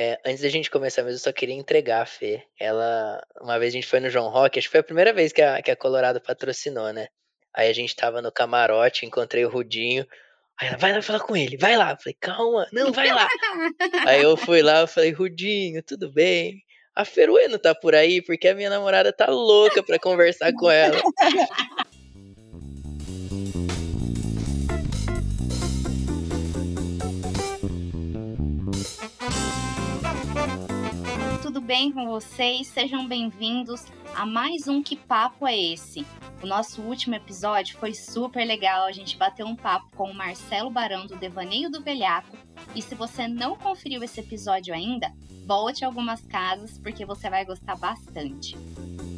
É, antes da gente começar mesmo, eu só queria entregar a Fê. Ela, uma vez a gente foi no João Rock, acho que foi a primeira vez que a, que a Colorado patrocinou, né? Aí a gente tava no camarote, encontrei o Rudinho. Aí ela, vai lá falar com ele, vai lá. Eu falei, calma, não, vai lá. aí eu fui lá, eu falei, Rudinho, tudo bem? A Ferueno tá por aí, porque a minha namorada tá louca pra conversar com ela. bem com vocês? Sejam bem-vindos a mais um Que Papo é Esse? O nosso último episódio foi super legal. A gente bateu um papo com o Marcelo Barão do Devaneio do Velhaco. E se você não conferiu esse episódio ainda, volte algumas casas porque você vai gostar bastante.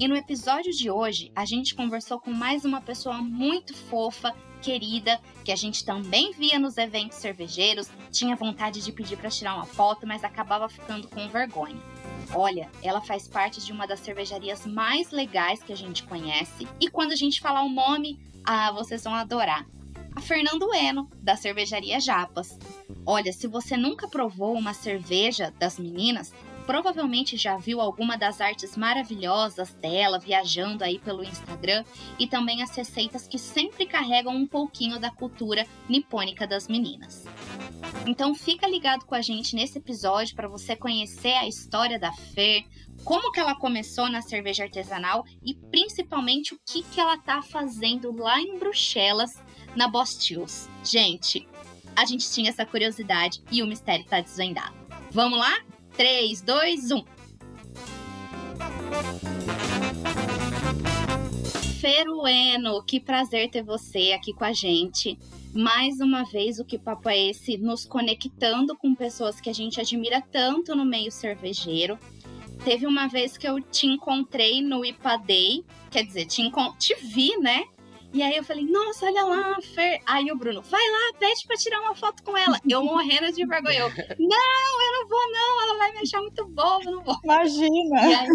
E no episódio de hoje, a gente conversou com mais uma pessoa muito fofa, querida, que a gente também via nos eventos cervejeiros, tinha vontade de pedir para tirar uma foto, mas acabava ficando com vergonha. Olha, ela faz parte de uma das cervejarias mais legais que a gente conhece. E quando a gente falar o nome, ah, vocês vão adorar. A Fernando Eno, da cervejaria Japas. Olha, se você nunca provou uma cerveja das meninas, provavelmente já viu alguma das artes maravilhosas dela viajando aí pelo Instagram e também as receitas que sempre carregam um pouquinho da cultura nipônica das meninas. Então fica ligado com a gente nesse episódio para você conhecer a história da Fer, como que ela começou na cerveja artesanal e principalmente o que que ela tá fazendo lá em Bruxelas, na Bostills. Gente, a gente tinha essa curiosidade e o mistério tá desvendado. Vamos lá? 3, 2, 1. Ferueno, que prazer ter você aqui com a gente. Mais uma vez, o que papo é esse? Nos conectando com pessoas que a gente admira tanto no meio cervejeiro. Teve uma vez que eu te encontrei no IPA Day, quer dizer, te, te vi, né? E aí eu falei, nossa, olha lá, Fer. Aí o Bruno, vai lá, pede pra tirar uma foto com ela. Eu morrendo de vergonha. Eu, não, eu não vou, não, ela vai me achar muito boba, eu não vou. Imagina! E aí,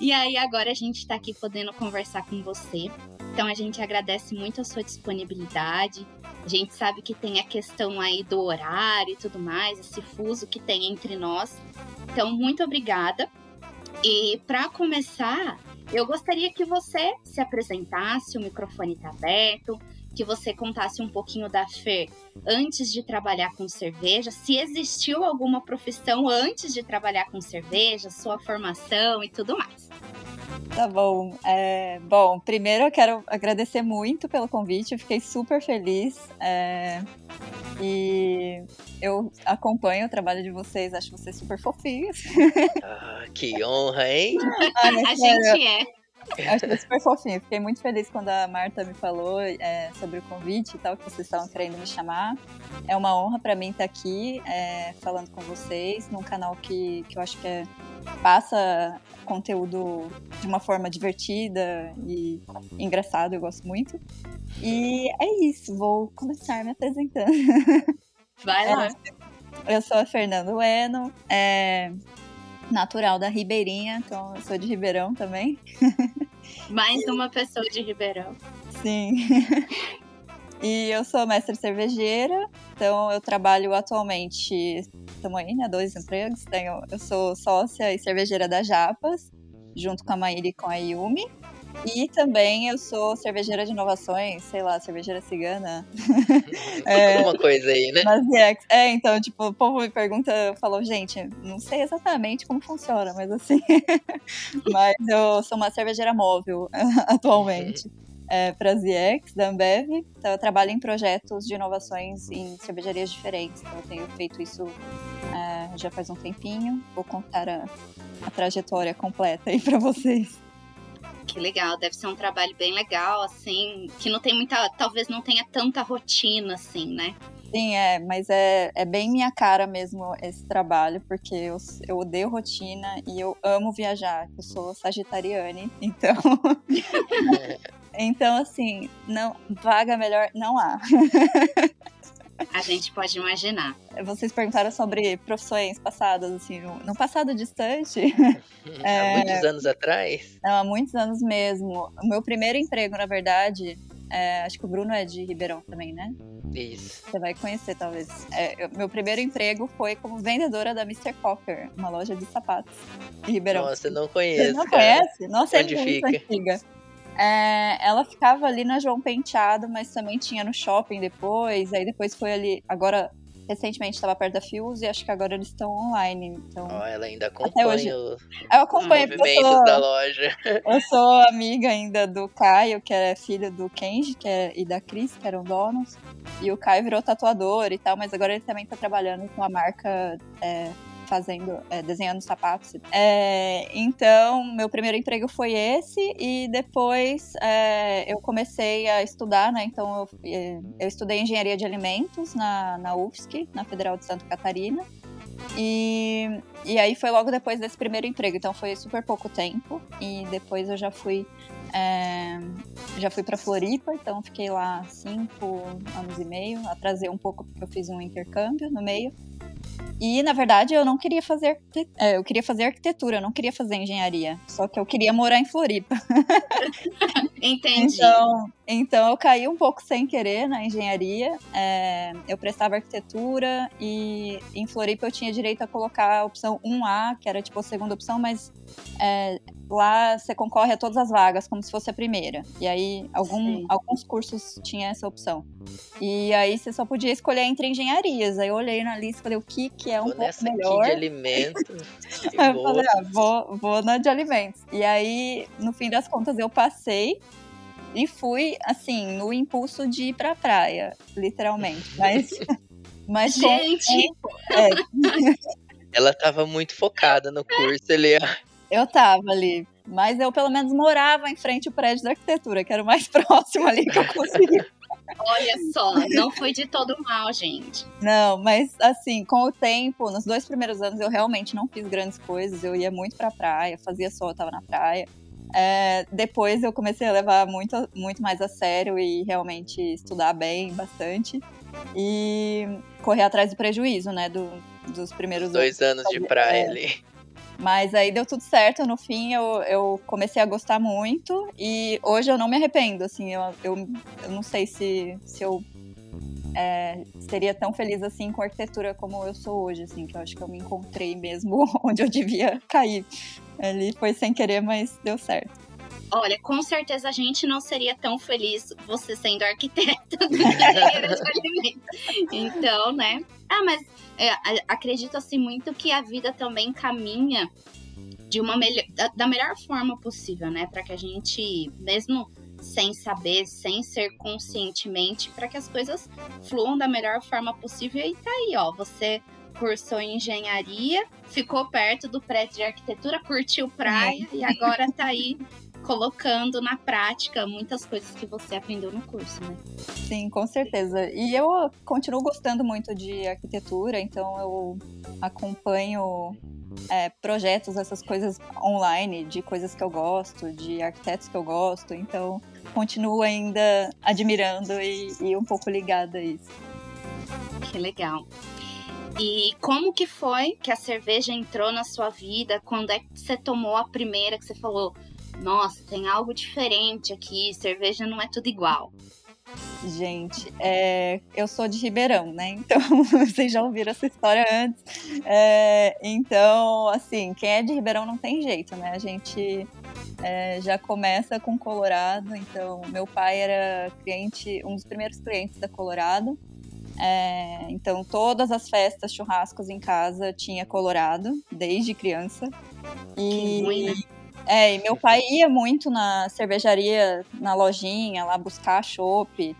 e aí agora a gente tá aqui podendo conversar com você. Então a gente agradece muito a sua disponibilidade. A gente sabe que tem a questão aí do horário e tudo mais, esse fuso que tem entre nós. Então, muito obrigada. E para começar, eu gostaria que você se apresentasse, o microfone está aberto, que você contasse um pouquinho da Fer antes de trabalhar com cerveja, se existiu alguma profissão antes de trabalhar com cerveja, sua formação e tudo mais. Tá bom. É, bom, primeiro eu quero agradecer muito pelo convite, eu fiquei super feliz. É, e eu acompanho o trabalho de vocês, acho vocês super fofinhos. Ah, que honra, hein? Ah, a gente é. Achei super fofinho. Fiquei muito feliz quando a Marta me falou é, sobre o convite e tal, que vocês estavam querendo me chamar. É uma honra para mim estar aqui é, falando com vocês num canal que, que eu acho que é, passa conteúdo de uma forma divertida e engraçada, eu gosto muito. E é isso, vou começar me apresentando. Vai lá. É, eu sou a Fernanda Eno. É, natural da Ribeirinha, então eu sou de Ribeirão também. Mais uma pessoa de Ribeirão. Sim. E eu sou mestre cervejeira, então eu trabalho atualmente, estamos aí, né, dois empregos. Tenho, eu sou sócia e cervejeira da Japas, junto com a Maíra e com a Yumi. E também eu sou cervejeira de inovações, sei lá, cervejeira cigana. é, Alguma coisa aí, né? Mas é, então, tipo, o povo me pergunta, eu falo, gente, não sei exatamente como funciona, mas assim. mas eu sou uma cervejeira móvel atualmente. Uhum. É, para ZX, da Ambev. Então, eu trabalho em projetos de inovações em cervejarias diferentes. Então, eu tenho feito isso é, já faz um tempinho. Vou contar a, a trajetória completa aí para vocês. Que legal, deve ser um trabalho bem legal, assim, que não tem muita, talvez não tenha tanta rotina, assim, né? Sim, é, mas é, é bem minha cara mesmo esse trabalho, porque eu, eu odeio rotina e eu amo viajar. Eu sou sagitariane, então. então, assim, não, vaga melhor não há. A gente pode imaginar. Vocês perguntaram sobre profissões passadas, assim, no passado distante. é... Há muitos anos atrás? Não, há muitos anos mesmo. O meu primeiro emprego, na verdade, é... acho que o Bruno é de Ribeirão também, né? Isso. Você vai conhecer, talvez. É, eu- meu primeiro emprego foi como vendedora da Mr. Cocker, uma loja de sapatos em Ribeirão. Nossa, eu não Você conheço. não cara. conhece? Nossa, Onde é muito fica? antiga. É, ela ficava ali na João Penteado, mas também tinha no shopping depois. Aí depois foi ali. Agora, recentemente estava perto da Fuse e acho que agora eles estão online. Então, Ó, ela ainda hoje. acompanha o- os eu acompanho eu movimentos sou, da loja. eu sou amiga ainda do Caio, que é filho do Kenji que é, e da Cris, que eram donos. E o Caio virou tatuador e tal, mas agora ele também tá trabalhando com a marca. é, fazendo, é, desenhando sapatos. É, então, meu primeiro emprego foi esse, e depois é, eu comecei a estudar, né? Então, eu, é, eu estudei engenharia de alimentos na, na UFSC, na Federal de Santa Catarina. E, e aí foi logo depois desse primeiro emprego, então foi super pouco tempo. E depois eu já fui é, já fui para Floripa, então fiquei lá cinco anos e meio. Atrasei um pouco porque eu fiz um intercâmbio no meio. E na verdade eu não queria fazer, é, eu queria fazer arquitetura, eu não queria fazer engenharia. Só que eu queria morar em Floripa. Entendi. Então, então eu caí um pouco sem querer na engenharia. É, eu prestava arquitetura e em Floripa eu tinha direito a colocar a opção 1A, que era tipo a segunda opção, mas é, lá você concorre a todas as vagas, como se fosse a primeira. E aí algum, Sim. alguns cursos tinha essa opção. E aí você só podia escolher entre engenharias. Aí eu olhei na lista e falei o que, é um Vou pouco nessa aqui melhor. de alimentos. de Aí eu boa. falei, ah, vou, vou na de alimentos. E aí, no fim das contas, eu passei e fui, assim, no impulso de ir pra praia, literalmente. Mas, mas Gente, é, Ela tava muito focada no curso ali, ó. eu tava ali. Mas eu, pelo menos, morava em frente ao prédio da arquitetura, que era o mais próximo ali que eu conseguia. Olha só, não foi de todo mal, gente. Não, mas assim, com o tempo, nos dois primeiros anos eu realmente não fiz grandes coisas. Eu ia muito pra praia, fazia sol, eu tava na praia. É, depois eu comecei a levar muito, muito mais a sério e realmente estudar bem, bastante. E correr atrás do prejuízo, né? do- dos primeiros anos. Dois anos de praia ali. Mas aí deu tudo certo. No fim, eu, eu comecei a gostar muito. E hoje eu não me arrependo. Assim, eu, eu, eu não sei se, se eu é, seria tão feliz assim com arquitetura como eu sou hoje. Assim, que eu acho que eu me encontrei mesmo onde eu devia cair. Ali foi sem querer, mas deu certo. Olha, com certeza a gente não seria tão feliz você sendo arquiteta do que engenheira de alimentos. Então, né? Ah, mas é, assim muito que a vida também caminha de uma melhor, da, da melhor forma possível, né? Para que a gente, mesmo sem saber, sem ser conscientemente, para que as coisas fluam da melhor forma possível. E tá aí, ó, você cursou engenharia, ficou perto do prédio de arquitetura, curtiu praia e agora tá aí colocando na prática muitas coisas que você aprendeu no curso, né? Sim, com certeza. E eu continuo gostando muito de arquitetura, então eu acompanho é, projetos, essas coisas online, de coisas que eu gosto, de arquitetos que eu gosto, então continuo ainda admirando e, e um pouco ligada a isso. Que legal. E como que foi que a cerveja entrou na sua vida? Quando é que você tomou a primeira que você falou, nossa, tem algo diferente aqui, cerveja não é tudo igual. Gente, é, eu sou de Ribeirão, né? Então, vocês já ouviram essa história antes. É, então, assim, quem é de Ribeirão não tem jeito, né? A gente é, já começa com Colorado. Então, meu pai era cliente, um dos primeiros clientes da Colorado. É, então, todas as festas, churrascos em casa tinha Colorado, desde criança. Que ruim, né? É, e meu pai ia muito na cervejaria, na lojinha, lá buscar chopp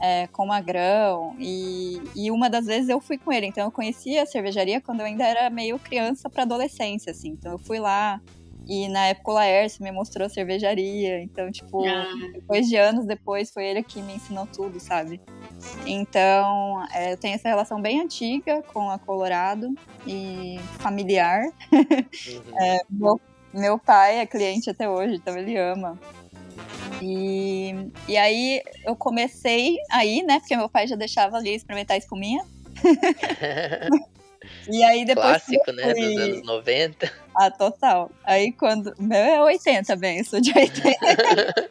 é, com magrão. E, e uma das vezes eu fui com ele. Então eu conhecia a cervejaria quando eu ainda era meio criança para adolescência, assim. Então eu fui lá. E na época o Laércio me mostrou a cervejaria. Então, tipo, Ah, depois de anos depois, foi ele que me ensinou tudo, sabe? Então, é, eu tenho essa relação bem antiga com a Colorado e familiar. Uhum. Meu, meu pai é cliente até hoje, então ele ama. E, e aí eu comecei aí, né? Porque meu pai já deixava ali experimentar a espuminha. E aí depois. Clássico, né? fui- Dos anos 90. Ah, total. Aí quando. Meu é 80 bem, sou de 80.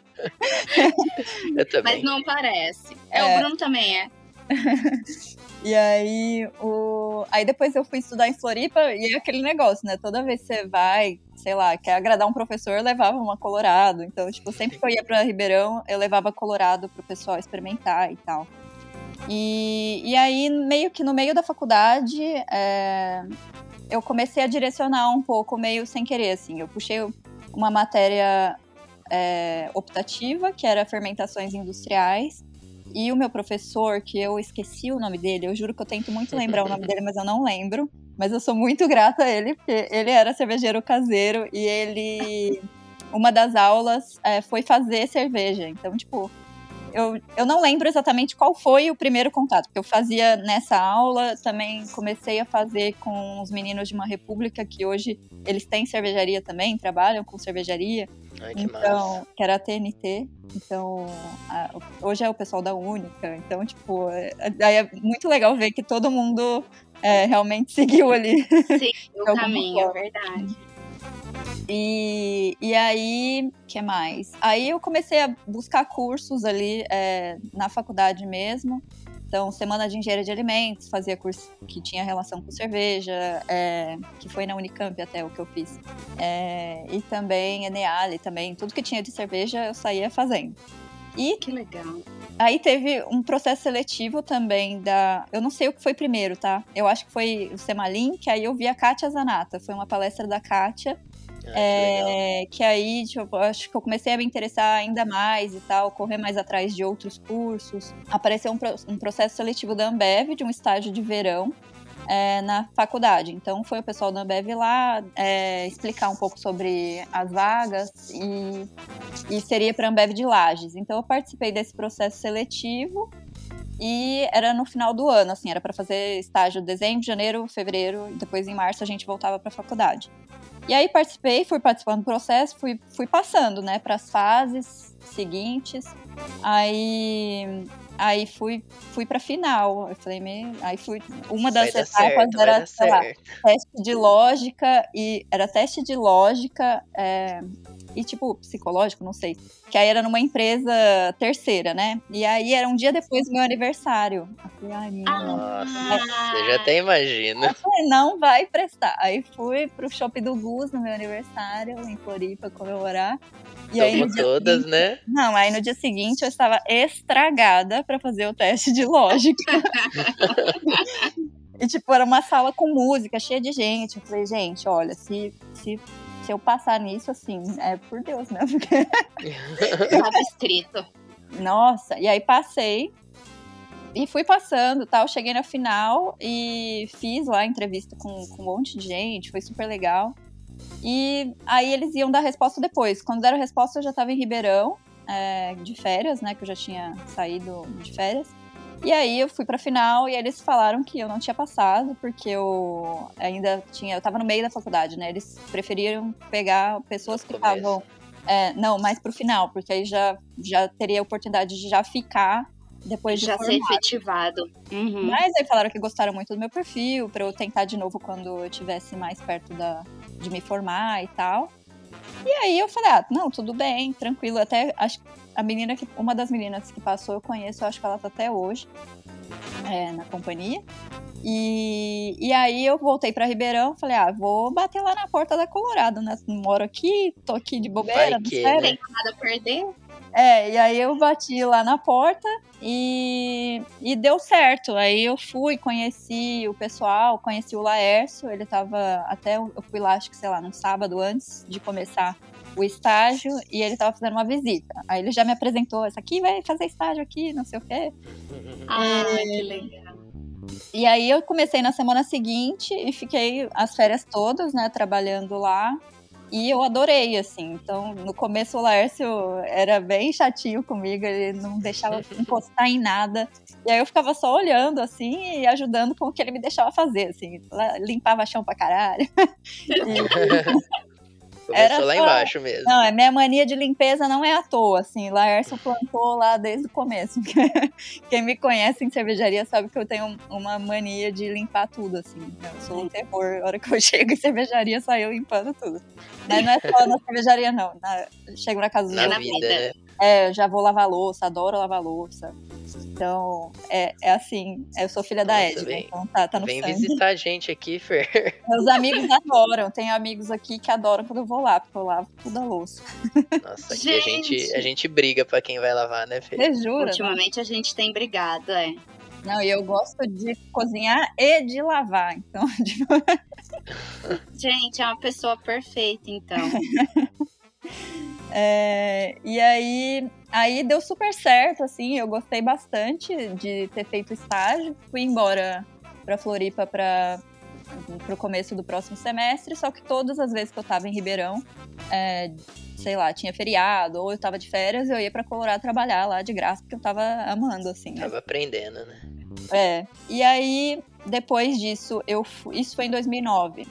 Eu também. mas não parece. É, É. o Bruno também é. e aí, o... aí depois eu fui estudar em Floripa e é aquele negócio, né? Toda vez que você vai, sei lá, quer agradar um professor, eu levava uma Colorado. Então, tipo, sempre que eu ia pra Ribeirão, eu levava Colorado pro pessoal experimentar e tal. E, e aí, meio que no meio da faculdade, é, eu comecei a direcionar um pouco, meio sem querer, assim. Eu puxei uma matéria é, optativa, que era fermentações industriais, e o meu professor, que eu esqueci o nome dele, eu juro que eu tento muito lembrar o nome dele, mas eu não lembro. Mas eu sou muito grata a ele, porque ele era cervejeiro caseiro e ele. Uma das aulas é, foi fazer cerveja. Então, tipo, eu, eu não lembro exatamente qual foi o primeiro contato, porque eu fazia nessa aula, também comecei a fazer com os meninos de uma república que hoje eles têm cervejaria também, trabalham com cervejaria. Ai, que então, massa. que era a TNT. Então, a, hoje é o pessoal da Única. Então, tipo, é, é muito legal ver que todo mundo é, realmente seguiu ali. Sim, o caminho, é verdade. E, e aí, que mais? Aí eu comecei a buscar cursos ali é, na faculdade mesmo. Então, semana de engenharia de alimentos, fazia curso que tinha relação com cerveja, é, que foi na Unicamp até o que eu fiz. É, e também Eneale, também, tudo que tinha de cerveja eu saía fazendo. E que legal. Aí teve um processo seletivo também da. Eu não sei o que foi primeiro, tá? Eu acho que foi o Semalim, que aí eu vi a Kátia Zanata. Foi uma palestra da Kátia Ah, que é, que aí, tipo, acho que eu comecei a me interessar ainda mais e tal, correr mais atrás de outros cursos. Apareceu um, um processo seletivo da Ambev, de um estágio de verão, é, na faculdade. Então, foi o pessoal da Ambev lá é, explicar um pouco sobre as vagas e, e seria para a Ambev de Lages. Então, eu participei desse processo seletivo. E era no final do ano, assim, era para fazer estágio dezembro, janeiro, fevereiro, e depois em março a gente voltava para a faculdade. E aí participei, fui participando do processo, fui, fui passando, né, para as fases seguintes. Aí, aí fui, fui para final. Eu falei, me, aí fui. Uma das etapas certo, era lá, teste de lógica e era teste de lógica é, e tipo psicológico, não sei. Que aí era numa empresa terceira, né? E aí era um dia depois do meu aniversário. Eu falei, ai, menina. Nossa, eu já até imagino. Eu falei, não vai prestar. Aí fui pro shopping do Gus no meu aniversário, em Floripa, comemorar. E aí, Como todas, seguinte- né? Não, aí no dia seguinte eu estava estragada pra fazer o teste de lógica. e, tipo, era uma sala com música, cheia de gente. Eu falei, gente, olha, se, se, se eu passar nisso, assim, é por Deus, né? Porque Estava escrito. Nossa, e aí passei e fui passando, tal, cheguei na final e fiz lá a entrevista com, com um monte de gente, foi super legal. E aí eles iam dar resposta depois. Quando deram a resposta, eu já estava em Ribeirão, é, de férias, né, que eu já tinha saído de férias. E aí eu fui pra final e eles falaram que eu não tinha passado, porque eu ainda tinha. Eu tava no meio da faculdade, né? Eles preferiram pegar pessoas que estavam. é, não, mais pro final, porque aí já, já teria a oportunidade de já ficar depois de Já ser formar. efetivado. Uhum. Mas aí falaram que gostaram muito do meu perfil, pra eu tentar de novo quando eu estivesse mais perto da, de me formar e tal. E aí eu falei, ah, não, tudo bem, tranquilo. Até acho que a menina que. Uma das meninas que passou, eu conheço, eu acho que ela tá até hoje é, na companhia. E, e aí eu voltei pra Ribeirão, falei, ah, vou bater lá na porta da Colorado, né? Moro aqui, tô aqui de bobeira, Vai não que, sério. né? Nada a perder. É, e aí eu bati lá na porta e, e deu certo. Aí eu fui, conheci o pessoal, conheci o Laércio, ele tava até eu fui lá, acho que sei lá, num sábado antes de começar o estágio e ele tava fazendo uma visita. Aí ele já me apresentou, essa aqui vai fazer estágio aqui, não sei o quê. Ah, É. que legal. E aí eu comecei na semana seguinte e fiquei as férias todas, né, trabalhando lá. E eu adorei, assim. Então, no começo o Laércio era bem chatinho comigo, ele não deixava encostar em nada. E aí eu ficava só olhando, assim, e ajudando com o que ele me deixava fazer, assim. Limpava chão pra caralho. Começou Era lá só- embaixo mesmo. Não, é minha mania de limpeza não é à toa, assim. Laércio plantou lá desde o começo. Quem me conhece em cervejaria sabe que eu tenho uma mania de limpar tudo, assim. Eu sou um terror. A hora que eu chego em cervejaria, saio limpando tudo. Mas não é só na cervejaria, não. Na- chego na casa dos Na outros. vida, vida. né? É, eu já vou lavar louça, adoro lavar louça. Então, é, é assim, eu sou filha da Edna, vem- então tá, tá no Vem sangue. visitar a gente aqui, Fer. Meus amigos adoram, tem amigos aqui que adoram quando eu vou lá, porque eu lavo tudo a louça. Nossa, aqui a gente, a gente briga pra quem vai lavar, né, Fer? Você jura? Ultimamente a gente tem brigado, é. Não, e eu gosto de cozinhar e de lavar, então, tipo, Gente, é uma pessoa perfeita, então. É, e aí, aí deu super certo, assim, eu gostei bastante de ter feito estágio. Fui embora pra Floripa para pro começo do próximo semestre, só que todas as vezes que eu tava em Ribeirão, é, sei lá, tinha feriado, ou eu tava de férias, eu ia pra Colorado trabalhar lá de graça, porque eu tava amando, assim, né? Tava aprendendo, né? É. E aí, depois disso, eu fu- isso foi em 2009.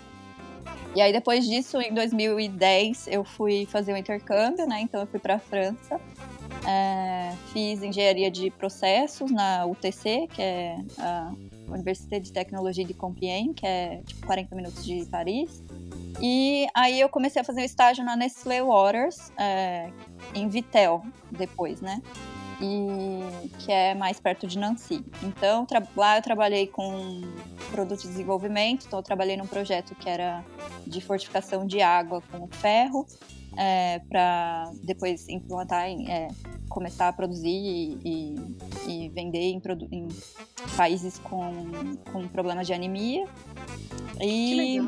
E aí, depois disso, em 2010, eu fui fazer um intercâmbio, né? Então, eu fui para a França. É, fiz engenharia de processos na UTC, que é a Université de Tecnologia de Compiègne, que é tipo 40 minutos de Paris. E aí eu comecei a fazer um estágio na Nestlé Waters, é, em Vitel, depois, né? E que é mais perto de Nancy. Então, lá eu trabalhei com produto de desenvolvimento, então eu trabalhei num projeto que era de fortificação de água com ferro, para depois implantar, é, começar a produzir e, e- e vender em, produ- em países com, com problemas de anemia. E.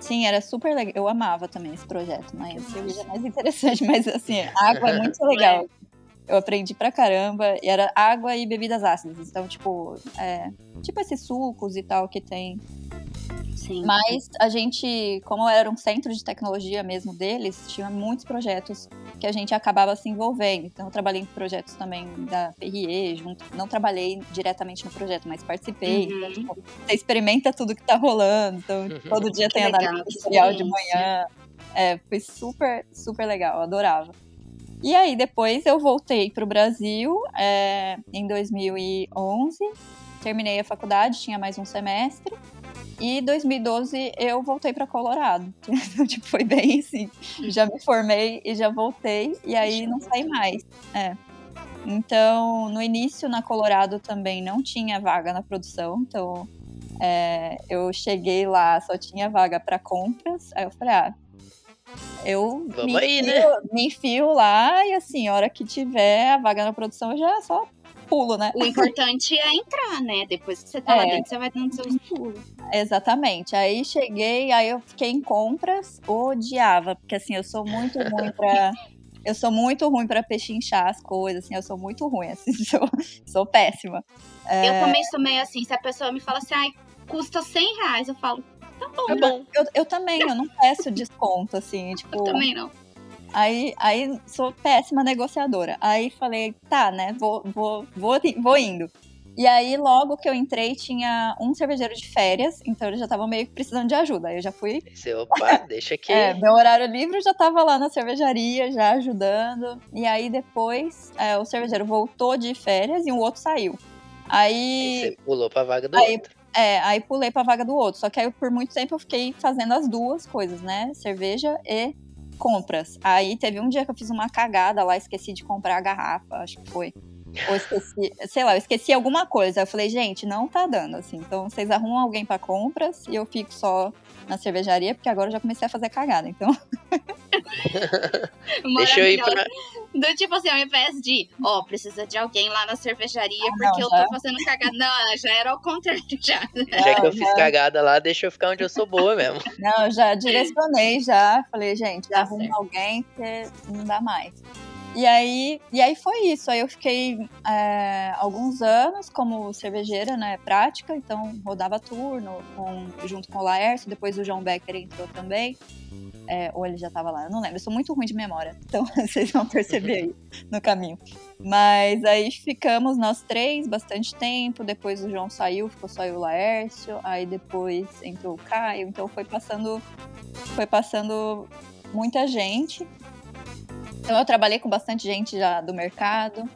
Sim, era super legal. Eu amava também esse projeto? A cerveja é mais interessante, mas assim, a água é muito legal. Eu aprendi pra caramba. E era água e bebidas ácidas. Então, tipo, é, tipo esses sucos e tal que tem. Sim. Mas a gente, como era um centro de tecnologia mesmo deles, tinha muitos projetos que a gente acabava se envolvendo. Então, eu trabalhei em projetos também da Perrier, junto. Não trabalhei diretamente no projeto, mas participei. Uhum. Então, tipo, você experimenta tudo que tá rolando. Então, Uhum. todo dia Que tem legal, análise que tutorial de manhã. É, foi super, super legal, adorava. E aí, depois eu voltei pro Brasil é, em 2011, terminei a faculdade, tinha mais um semestre. E em 2012 eu voltei para Colorado. Então, tipo, foi bem assim. Já me formei e já voltei, e aí não saí mais. É. Então, no início na Colorado também não tinha vaga na produção, então é, eu cheguei lá, só tinha vaga para compras. Aí eu falei, ah, eu Vamos me, aí, enfio, né? me enfio lá e assim, a hora que tiver a vaga na produção, eu já só pulo, né? O importante é entrar, né? Depois que você tá lá É. dentro, você vai dando seus pulos. Exatamente. Aí cheguei, aí eu fiquei em compras, odiava, porque assim, eu sou muito ruim pra. Eu sou muito ruim pra pechinchar as coisas, assim, eu sou muito ruim, assim, sou, sou péssima. É, Eu também sou meio assim. Se a pessoa me fala assim, ai, custa 100 reais, eu falo, tá bom, Tá bom. eu, eu também, eu não peço desconto, assim, tipo. eu também não. Aí, aí sou péssima negociadora. Aí falei, tá, né? Vou, vou, vou, vou indo. E aí, logo que eu entrei, tinha um cervejeiro de férias, então eles já estavam meio que precisando de ajuda. Aí eu já fui. Esse, opa, deixa aqui. É, meu horário livre eu já tava lá na cervejaria, já ajudando. E aí depois é, o cervejeiro voltou de férias e o outro saiu. Aí Aí, você pulou pra vaga do Aí- outro. É, aí pulei pra vaga do outro. Só que aí por muito tempo eu fiquei fazendo as duas coisas, né? Cerveja e compras. Aí teve um dia que eu fiz uma cagada lá, esqueci de comprar a garrafa, acho que foi. Ou esqueci, sei lá, eu esqueci alguma coisa. Eu falei, gente, não tá dando, assim. Então vocês arrumam alguém pra compras e eu fico só na cervejaria, porque agora eu já comecei a fazer cagada. Então, Deixa eu ir pra. Do tipo assim, ao invés de, ó, precisa de alguém lá na cervejaria Ah, porque não, eu já. tô fazendo cagada. Não, já era ao contrário, já. Já que eu Não, fiz cagada lá, deixa eu ficar onde eu sou boa mesmo. não, eu já direcionei já. Falei, gente, Tá arruma certo. alguém, porque não dá mais. E aí, e aí foi isso. Aí eu fiquei é, alguns anos como cervejeira, né, prática. Então rodava turno com- junto com o Laércio. Depois o João Becker entrou também. É, ou ele já tava lá, eu não lembro. Eu sou muito ruim de memória. Então vocês vão perceber aí no caminho. Mas aí ficamos nós três bastante tempo. Depois o João saiu, ficou só eu o Laércio. Aí depois entrou o Caio. Então foi passando, foi passando muita gente. Então eu trabalhei com bastante gente já do mercado.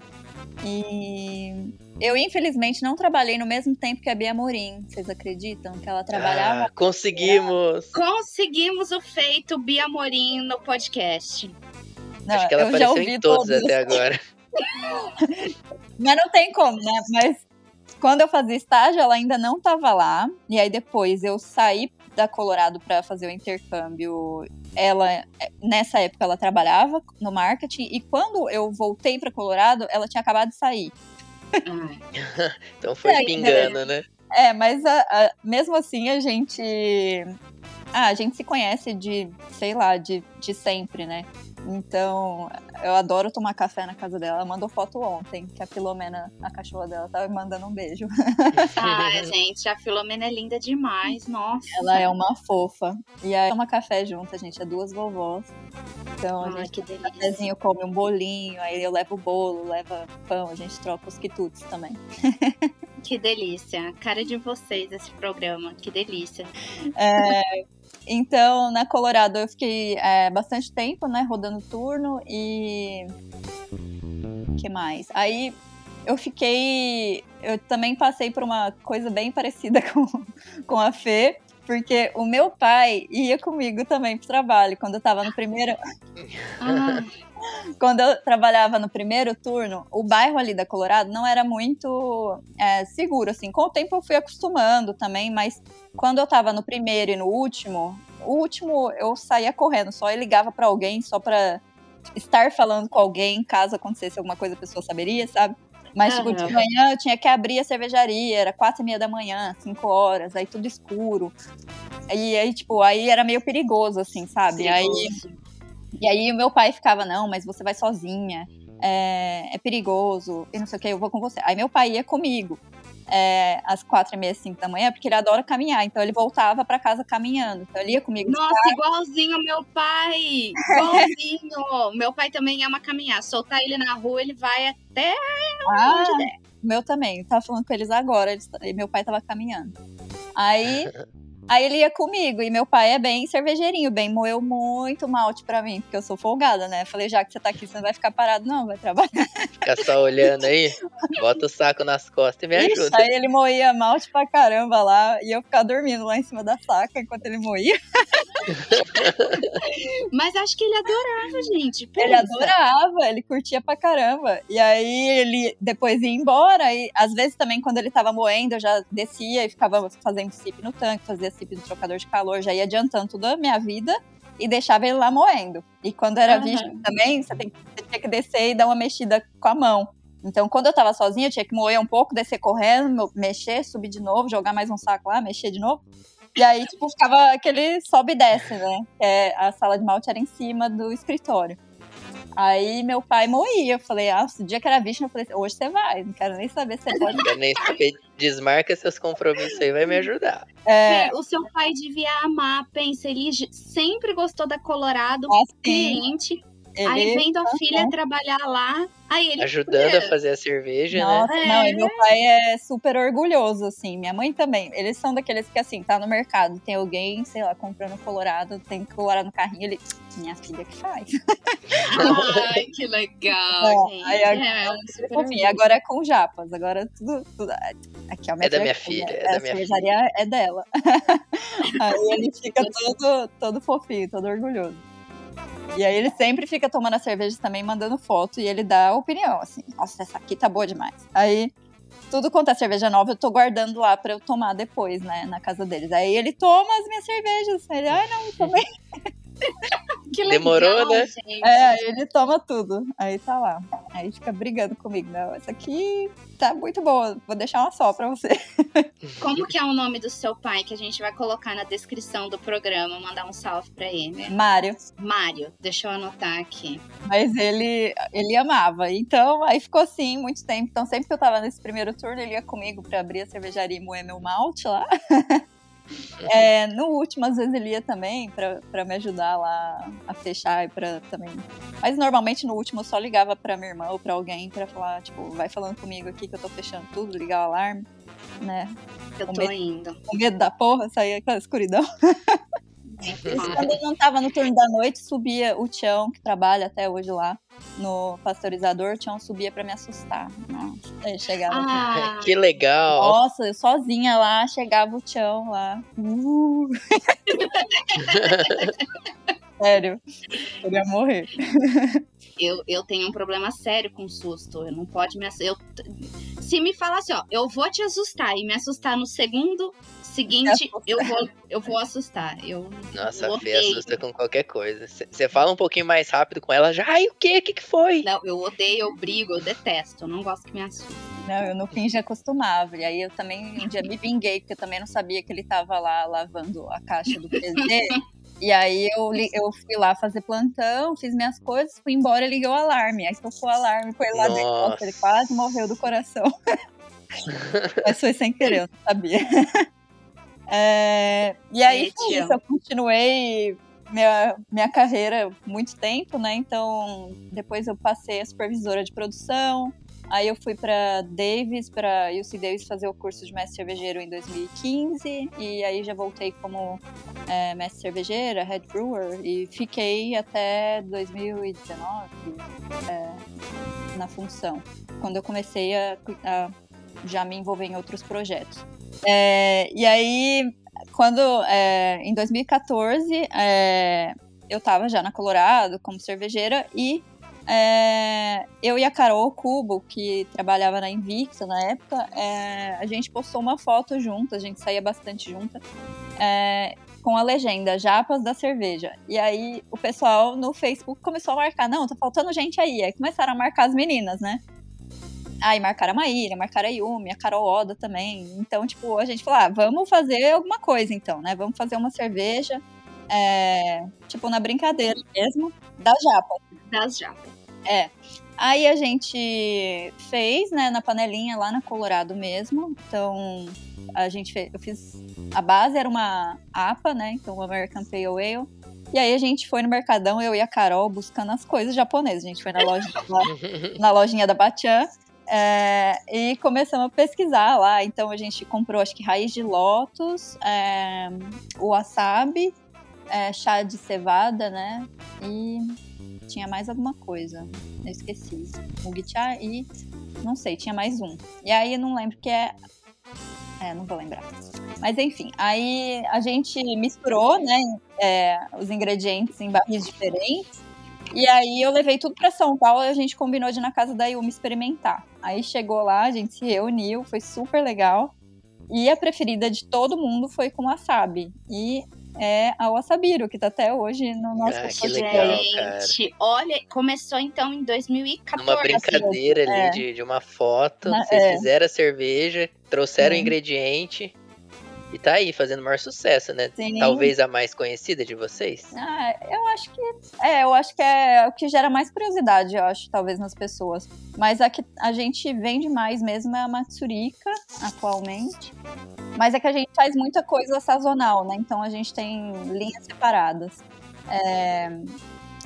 E eu, infelizmente, não trabalhei no mesmo tempo que a Bia Morim. Vocês acreditam que ela trabalhava? Ah, conseguimos! Conseguimos o feito Bia Morim no podcast. Não, Acho que ela eu já apareceu ouvi em todos todos. até agora. Mas não tem como, né? Mas quando eu fazia estágio, ela ainda não estava lá. E aí depois eu saí da Colorado para fazer o intercâmbio. Ela nessa época ela trabalhava no marketing e quando eu voltei para Colorado, ela tinha acabado de sair. então foi é, pingando, né? É, mas a, a, mesmo assim a gente. Ah, a gente se conhece de, sei lá, de, de sempre, né? Então, eu adoro tomar café na casa dela. Ela mandou foto ontem, que a Filomena, a cachorra dela, tava me mandando um beijo. Ah, gente, a Filomena é linda demais, nossa. Ela é uma fofa. E aí toma café junto, a gente é duas vovós. Então, Ai, a gente que delícia. cafezinho come um bolinho, aí eu levo o bolo, leva pão, a gente troca os quitutes também. Que delícia. Cara de vocês esse programa, que delícia. É, então, na Colorado eu fiquei é, bastante tempo, né, rodando turno e. Que mais? Aí eu fiquei. Eu também passei por uma coisa bem parecida com, com a Fê, porque o meu pai ia comigo também pro trabalho, quando eu tava no primeiro. Ah. Quando eu trabalhava no primeiro turno, o bairro ali da Colorado não era muito é, seguro, assim. Com o tempo eu fui acostumando também, mas quando eu tava no primeiro e no último, o último eu saía correndo, só eu ligava para alguém, só pra estar falando com alguém, caso acontecesse alguma coisa, a pessoa saberia, sabe? Mas, tipo, de manhã eu tinha que abrir a cervejaria, era quatro e meia da manhã, cinco horas, aí tudo escuro. E aí, tipo, aí era meio perigoso, assim, sabe? Aí, e aí o meu pai ficava, não, mas você vai sozinha, é, é perigoso, e não sei o que, eu vou com você. Aí meu pai ia comigo. É, às quatro e meia, cinco da manhã, porque ele adora caminhar. Então ele voltava para casa caminhando. Então ele ia comigo. Nossa, igualzinho meu pai! Igualzinho! meu pai também ama caminhar. Soltar ele na rua, ele vai até ah, onde der. Meu também. Eu tava falando com eles agora. Eles, meu pai tava caminhando. Aí Aí ele ia comigo, e meu pai é bem cervejeirinho, bem moeu muito malte pra mim, porque eu sou folgada, né? Falei, já que você tá aqui, você não vai ficar parado, não, vai trabalhar. Ficar só olhando aí, bota o saco nas costas e me ajuda. Aí ele moía malte pra caramba lá, e eu ficava dormindo lá em cima da saca enquanto ele moía. Mas acho que ele adorava, gente. Pensa. Ele adorava, ele curtia pra caramba. E aí ele depois ia embora, e às vezes também quando ele tava moendo, eu já descia e ficava fazendo sip no tanque, fazia sip no trocador de calor, já ia adiantando toda a minha vida e deixava ele lá moendo. E quando era uhum. virgem também, você, tem, você tinha que descer e dar uma mexida com a mão. Então, quando eu tava sozinha, eu tinha que moer um pouco, descer correndo, mexer, subir de novo, jogar mais um saco lá, mexer de novo. E aí, tipo, ficava aquele sobe e desce, né? É, a sala de malte era em cima do escritório. Aí meu pai moía. Eu falei, ah, o dia que era vítima, eu falei, hoje você vai, não quero nem saber se você pode. Nem saber, desmarca seus compromissos aí, vai me ajudar. É... O seu pai devia amar, pensa, ele sempre gostou da Colorado, assim. cliente. Ele... Aí vendo a filha trabalhar lá, aí ele ajudando a fazer a cerveja, né? Nossa, né? Não, e meu pai é super orgulhoso, assim. Minha mãe também. Eles são daqueles que, assim, tá no mercado, tem alguém, sei lá, comprando Colorado, tem Colorado no carrinho, ele. Minha filha que faz. Ai, que legal, é, gente. Aí, é, é enfim, agora é com japas, agora tudo. tudo aqui é, é da minha filha. É, é da minha filha. é dela. aí ele fica todo, todo fofinho, todo orgulhoso. E aí ele sempre fica tomando a cerveja também, mandando foto, e ele dá opinião, assim, nossa, essa aqui tá boa demais. Aí, tudo quanto é cerveja nova, eu tô guardando lá pra eu tomar depois, né, na casa deles. Aí ele toma as minhas cervejas. Ele, ai, não, eu tomei. Que legal, Demorou, né? Gente. É, ele toma tudo. Aí tá lá. Aí fica brigando comigo. Não, essa aqui tá muito boa. Vou deixar uma só pra você. Como que é o nome do seu pai que a gente vai colocar na descrição do programa? Mandar um salve pra ele. Mário. Mário, deixa eu anotar aqui. Mas ele, ele amava. Então, aí ficou assim muito tempo. Então, sempre que eu tava nesse primeiro turno, ele ia comigo pra abrir a cervejaria e moer meu malte lá. É, no último, às vezes ele ia também para me ajudar lá a fechar e para também. Mas normalmente no último eu só ligava para minha irmã ou para alguém para falar, tipo, vai falando comigo aqui que eu tô fechando tudo, ligar o alarme, né? Eu com tô medo, indo. Com medo da porra, sair aquela escuridão. quando eu não tava no turno da noite, subia o Tião, que trabalha até hoje lá no pasteurizador, o Tião subia para me assustar. Nossa, aí chegava. Ah. Que legal! Nossa, eu sozinha lá, chegava o Tião lá. Uh. Sério, eu ia morrer. Eu, eu tenho um problema sério com susto. Eu não pode me assustar. Se me falar assim, ó, eu vou te assustar e me assustar no segundo seguinte, eu vou, eu vou assustar. Eu Nossa, a Fê assusta com qualquer coisa. Você fala um pouquinho mais rápido com ela, já, ai, o quê? O que, que foi? Não, eu odeio, eu brigo, eu detesto. Eu não gosto que me assuste. Não, eu no fim já acostumava. E aí eu também um dia me vinguei, porque eu também não sabia que ele tava lá lavando a caixa do PZ. E aí eu, eu fui lá fazer plantão, fiz minhas coisas, fui embora e liguei o alarme. Aí tocou o alarme, foi lá Nossa. dentro. Nossa, ele quase morreu do coração. Mas foi sem querer, eu não sabia. É, e aí foi isso, eu continuei minha, minha carreira muito tempo, né? Então, depois eu passei a supervisora de produção, Aí eu fui para Davis, para UC Davis fazer o curso de mestre cervejeiro em 2015 e aí já voltei como é, mestre cervejeira, head brewer e fiquei até 2019 é, na função, quando eu comecei a, a, já me envolver em outros projetos. É, e aí, quando é, em 2014 é, eu estava já na Colorado como cervejeira e é, eu e a Carol Cubo, que trabalhava na Invicta na época, é, a gente postou uma foto junto, a gente saía bastante junta, é, com a legenda Japas da Cerveja. E aí o pessoal no Facebook começou a marcar, não, tá faltando gente aí. Aí começaram a marcar as meninas, né? Aí marcaram a Maíra, marcaram a Yumi, a Carol Oda também. Então, tipo, a gente falou, ah, vamos fazer alguma coisa então, né? Vamos fazer uma cerveja, é, tipo, na brincadeira mesmo, da Japa. Das Japas. É. Aí a gente fez, né, na panelinha lá na Colorado mesmo. Então, a gente fez, eu fiz a base era uma APA, né? Então, American Pale Ale. E aí a gente foi no mercadão, eu e a Carol, buscando as coisas japonesas. A gente foi na loja na lojinha da Batian. É, e começamos a pesquisar lá. Então a gente comprou, acho que raiz de lótus, é, o wasabi, é, chá de cevada, né? E tinha mais alguma coisa. Eu esqueci. Mugicha e. Não sei, tinha mais um. E aí eu não lembro que é. É, não vou lembrar. Mas enfim, aí a gente misturou, né, é, os ingredientes em barris diferentes. E aí eu levei tudo para São Paulo e a gente combinou de ir na casa da Yumi experimentar. Aí chegou lá, a gente se reuniu, foi super legal. E a preferida de todo mundo foi com wasabi. E é a Wasabiro, que tá até hoje no nosso ah, que legal, Gente, olha, começou então em 2014. Uma brincadeira assim, ali é. de, de uma foto, Na, vocês é. fizeram a cerveja, trouxeram o ingrediente e tá aí, fazendo o maior sucesso, né? Sim. Talvez a mais conhecida de vocês. Ah, eu acho que. É, eu acho que é o que gera mais curiosidade, eu acho, talvez, nas pessoas. Mas a que a gente vende mais mesmo é a Matsurika, atualmente. Mas é que a gente faz muita coisa sazonal, né? Então a gente tem linhas separadas. É,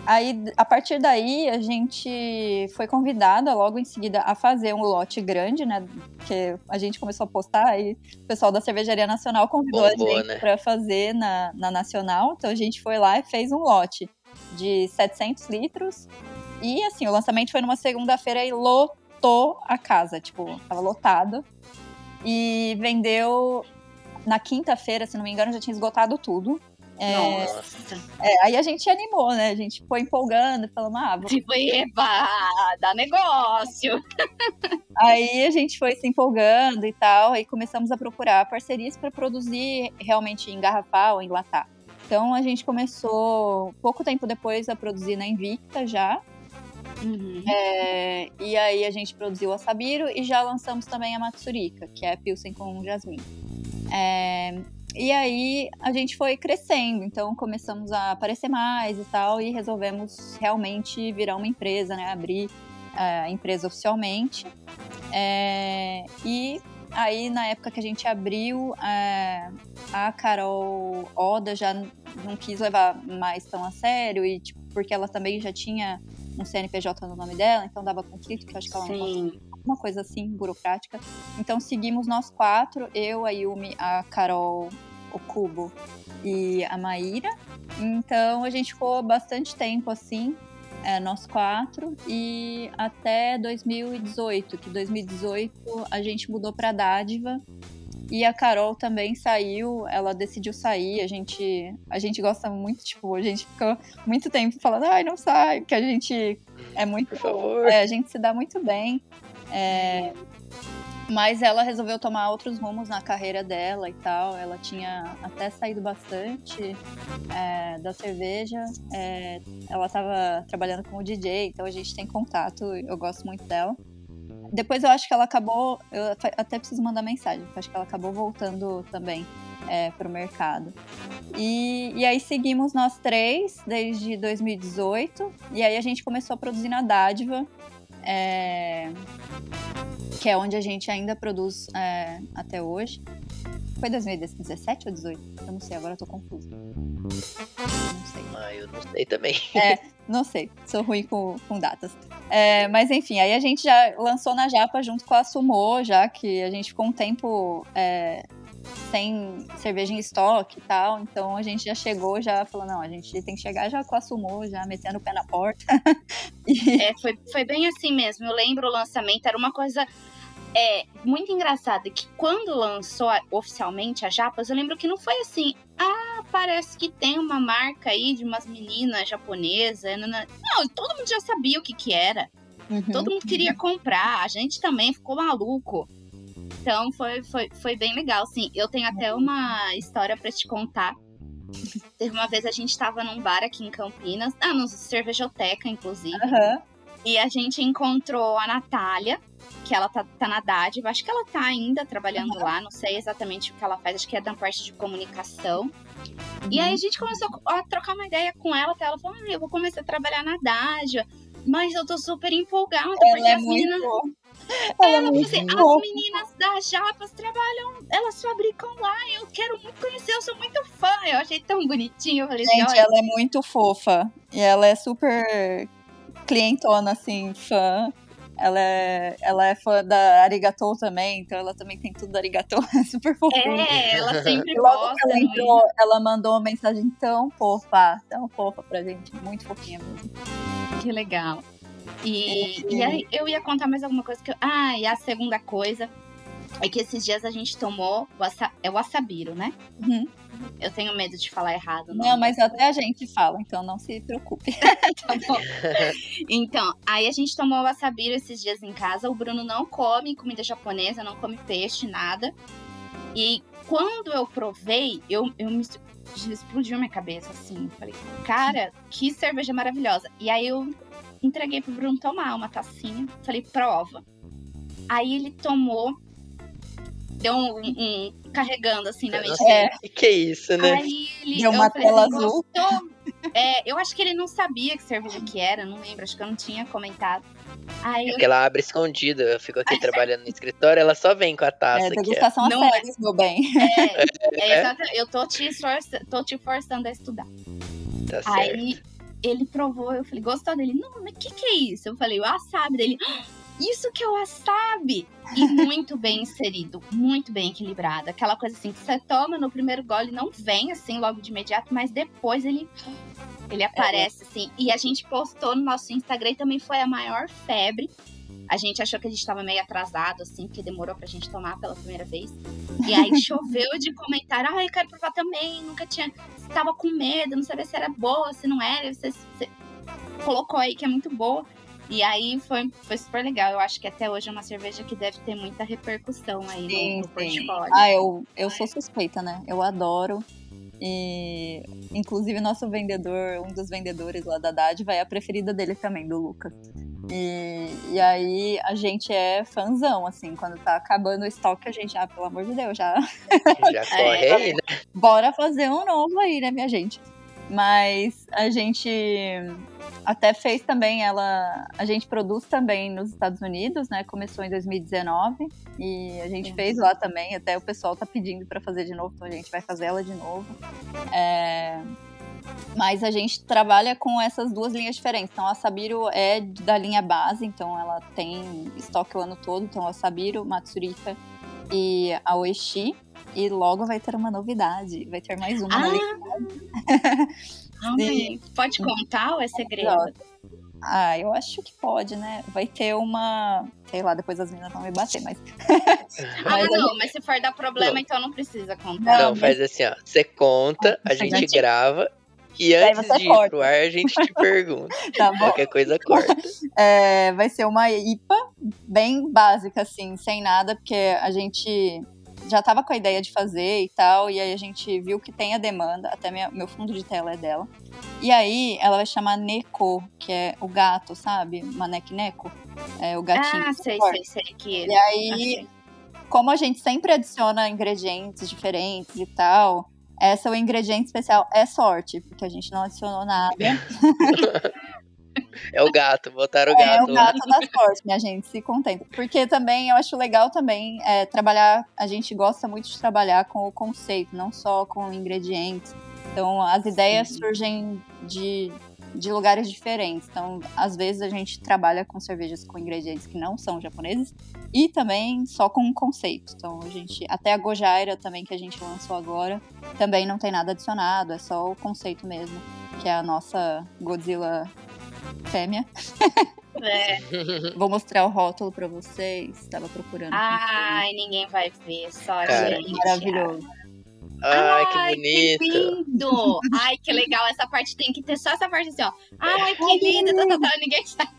Aí, a partir daí, a gente foi convidada logo em seguida a fazer um lote grande, né? Porque a gente começou a postar e o pessoal da Cervejaria Nacional convidou a gente né? para fazer na, na Nacional. Então a gente foi lá e fez um lote de 700 litros. E assim, o lançamento foi numa segunda-feira e lotou a casa, tipo, tava lotado. E vendeu na quinta-feira, se não me engano, já tinha esgotado tudo. É, Nossa. É, aí a gente animou, né? A gente foi empolgando, falando, ah, vou... Foi, eba, dá negócio. aí a gente foi se empolgando e tal, aí começamos a procurar parcerias para produzir realmente engarrafar ou enlatar. Então a gente começou pouco tempo depois a produzir na Invicta já. Uhum. É, e aí a gente produziu a Sabiro e já lançamos também a Matsurika, que é a Pilsen com jasmim. É, e aí a gente foi crescendo, então começamos a aparecer mais e tal, e resolvemos realmente virar uma empresa, né? Abrir a empresa oficialmente. É, e aí, na época que a gente abriu, é, a Carol Oda já não quis levar mais tão a sério, e tipo, porque ela também já tinha um CNPJ no nome dela, então dava conflito, que eu acho que ela Sim. não uma coisa assim, burocrática. Então seguimos nós quatro, eu, a Yumi, a Carol, o Cubo e a Maíra. Então a gente ficou bastante tempo assim, é, nós quatro, e até 2018, que 2018 a gente mudou para Dádiva. E a Carol também saiu, ela decidiu sair. A gente, a gente gosta muito, tipo, a gente ficou muito tempo falando, ai, não sai, que a gente é muito. Por favor. É, a gente se dá muito bem. É, mas ela resolveu tomar outros rumos na carreira dela e tal. Ela tinha até saído bastante é, da cerveja. É, ela estava trabalhando como DJ, então a gente tem contato. Eu gosto muito dela. Depois eu acho que ela acabou. Eu até preciso mandar mensagem, porque acho que ela acabou voltando também é, para o mercado. E, e aí seguimos nós três desde 2018. E aí a gente começou a produzir na Dádiva. É, que é onde a gente ainda produz é, até hoje. Foi 2017 ou 2018? Eu não sei, agora eu tô confusa. Não sei. Ah, eu não sei também. É, não sei, sou ruim com, com datas. É, mas enfim, aí a gente já lançou na Japa junto com a Sumo, já que a gente ficou um tempo é, sem cerveja em estoque e tal. Então a gente já chegou, já falou, não, a gente tem que chegar já com a já metendo o pé na porta. e... É, foi, foi bem assim mesmo. Eu lembro o lançamento, era uma coisa é muito engraçada que quando lançou oficialmente a Japas, eu lembro que não foi assim, ah, parece que tem uma marca aí de umas meninas japonesas. Não, todo mundo já sabia o que que era. Uhum. Todo mundo queria comprar, a gente também ficou maluco. Então foi, foi, foi bem legal, sim. Eu tenho até uma história para te contar. Teve uma vez a gente estava num bar aqui em Campinas, ah, no Cervejoteca, inclusive. Uhum. E a gente encontrou a Natália, que ela tá, tá na dádiva. Acho que ela tá ainda trabalhando uhum. lá, não sei exatamente o que ela faz, acho que é da parte de comunicação. Uhum. E aí a gente começou a trocar uma ideia com ela, até ela falou: ah, eu vou começar a trabalhar na dádiva. Mas eu tô super empolgada, ela porque é as meninas. Ela é, muito assim, as meninas da Japas trabalham, elas fabricam lá, eu quero muito conhecer, eu sou muito fã. Eu achei tão bonitinho. Eu falei, Gente, assim, ela é muito fofa. E ela é super clientona, assim, fã. Ela é, ela é fã da Arigatou também, então ela também tem tudo da Arigatou, é super fofinha. É, ela sempre Logo que ela entrou, ela mandou uma mensagem tão fofa, tão fofa pra gente, muito fofinha mesmo. Que legal. E, é, e aí eu ia contar mais alguma coisa que eu... Ah, e a segunda coisa é que esses dias a gente tomou o asa... é o assabiro, né? Uhum. Eu tenho medo de falar errado. Não, não mas até a gente fala, então não se preocupe. tá bom. Então, aí a gente tomou o assabiro esses dias em casa. O Bruno não come comida japonesa, não come peixe, nada. E quando eu provei, eu, eu me explodiu minha cabeça, assim. Falei, cara, que cerveja maravilhosa. E aí eu entreguei pro Bruno tomar uma tacinha. Falei, prova. Aí ele tomou deu um, um, carregando assim na mente é. Que é isso, né? Aí ele, deu uma tela azul. É, eu acho que ele não sabia que cerveja que era, não lembro, acho que eu não tinha comentado. Aí é eu... que ela abre escondida, eu fico aqui trabalhando no escritório, ela só vem com a taça. É, degustação aqui, a sério, meu bem. É, é, é exato, eu tô te, forçando, tô te forçando a estudar. Tá Aí certo. Ele provou, eu falei, gostou dele? Não, mas o que que é isso? Eu falei, ah, sabe dele. Isso que é o wasabi! E muito bem inserido, muito bem equilibrado. Aquela coisa assim que você toma no primeiro gole não vem assim logo de imediato, mas depois ele ele aparece assim. E a gente postou no nosso Instagram e também foi a maior febre. A gente achou que a gente estava meio atrasado, assim, porque demorou pra gente tomar pela primeira vez. E aí choveu de comentário, ah, eu quero provar também, nunca tinha. Tava com medo, não sabia se era boa, se não era. Você, você colocou aí que é muito boa. E aí foi, foi super legal. Eu acho que até hoje é uma cerveja que deve ter muita repercussão aí sim, no, no portfólio. Ah, eu, eu sou suspeita, né? Eu adoro. E inclusive nosso vendedor, um dos vendedores lá da Dádiva é a preferida dele também, do Lucas. E, e aí a gente é fãzão, assim, quando tá acabando o estoque, a gente, ah, pelo amor de Deus, já. Já corre é, aí, né? Bora fazer um novo aí, né, minha gente? Mas a gente até fez também ela. A gente produz também nos Estados Unidos, né? Começou em 2019 e a gente fez lá também. Até o pessoal tá pedindo para fazer de novo, então a gente vai fazer ela de novo. É... Mas a gente trabalha com essas duas linhas diferentes. Então a Sabiro é da linha base, então ela tem estoque o ano todo. Então a Sabiro, Matsurika e a Oishi. E logo vai ter uma novidade, vai ter mais uma. Ah, Pode contar ou é segredo? Ah, eu acho que pode, né? Vai ter uma. Sei lá, depois as meninas vão me bater, mas. ah, mas não, gente... mas se for dar problema, não. então não precisa contar. Não, faz assim, ó. Você conta, a gente, gente grava. E antes de ir pro ar, a gente te pergunta. tá bom. Qualquer coisa corta. É, vai ser uma IPA bem básica, assim, sem nada, porque a gente já tava com a ideia de fazer e tal, e aí a gente viu que tem a demanda, até minha, meu fundo de tela é dela. E aí ela vai chamar Neko, que é o gato, sabe? Manek Neko. É o gatinho. Ah, sei, sei, sei que E aí, como a gente sempre adiciona ingredientes diferentes e tal, essa o ingrediente especial é sorte, porque a gente não adicionou nada. É o gato, botaram o gato. É o gato da sorte, minha gente, se contenta. Porque também eu acho legal também é, trabalhar, a gente gosta muito de trabalhar com o conceito, não só com ingredientes. Então, as ideias Sim. surgem de, de lugares diferentes. Então, às vezes a gente trabalha com cervejas com ingredientes que não são japoneses e também só com um conceito. Então, a gente até a Gojaira também que a gente lançou agora, também não tem nada adicionado, é só o conceito mesmo, que é a nossa Godzilla fêmea. É. Vou mostrar o rótulo pra vocês. Estava procurando. Ai, ninguém vai ver, só Cara, gente. Maravilhoso. Ai, Ai, que bonito. Que lindo. Ai, que legal. Essa parte tem que ter só essa parte assim, ó. Ai, que lindo. Tá, tá, tá, ninguém sabe.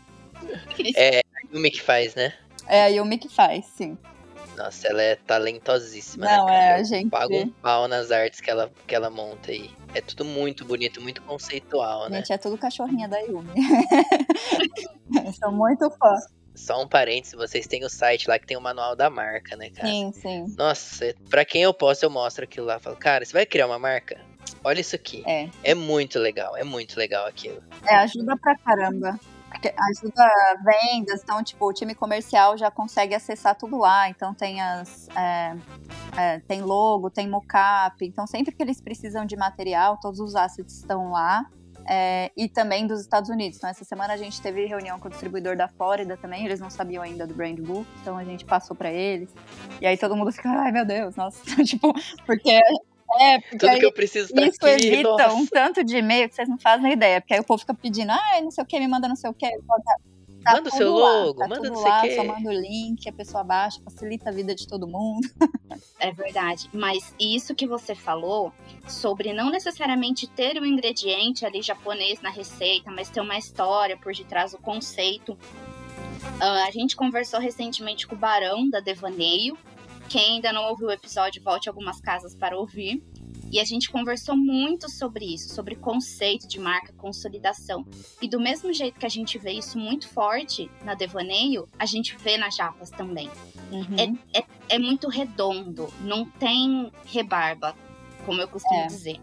É a Yumi que faz, né? É a Yumi que faz, sim. Nossa, ela é talentosíssima, Não, né? é, a gente. Paga um pau nas artes que ela, que ela monta aí. É tudo muito bonito, muito conceitual, né? Gente, é tudo cachorrinha da Yumi. Sou muito fã. Só um parênteses, vocês têm o site lá que tem o manual da marca, né, cara? Sim, sim. Nossa, pra quem eu posso, eu mostro aquilo lá. Falo, cara, você vai criar uma marca? Olha isso aqui. É. É muito legal, é muito legal aquilo. É, ajuda pra caramba. Ajuda vendas, então, tipo, o time comercial já consegue acessar tudo lá. Então tem as. É, é, tem logo, tem mockup. Então, sempre que eles precisam de material, todos os assets estão lá. É, e também dos Estados Unidos. Então, essa semana a gente teve reunião com o distribuidor da Flórida também, eles não sabiam ainda do Brand Book, então a gente passou para eles. E aí todo mundo fica, ai meu Deus, nossa, tipo, porque é, porque Tudo que eu preciso tá isso aqui, evita nossa. um tanto de e-mail que vocês não fazem ideia. Porque aí o povo fica pedindo, ah, não sei o que, me manda não sei o que. Tá manda o seu logo, lá, tá manda não sei o só manda o link, a pessoa baixa, facilita a vida de todo mundo. É verdade. Mas isso que você falou sobre não necessariamente ter o um ingrediente ali japonês na receita, mas ter uma história por detrás do conceito. Uh, a gente conversou recentemente com o Barão da Devaneio. Quem ainda não ouviu o episódio, volte algumas casas para ouvir. E a gente conversou muito sobre isso, sobre conceito de marca, consolidação. E do mesmo jeito que a gente vê isso muito forte na Devaneio, a gente vê nas Japas também. Uhum. É, é, é, muito redondo, não tem rebarba, como eu costumo É. dizer.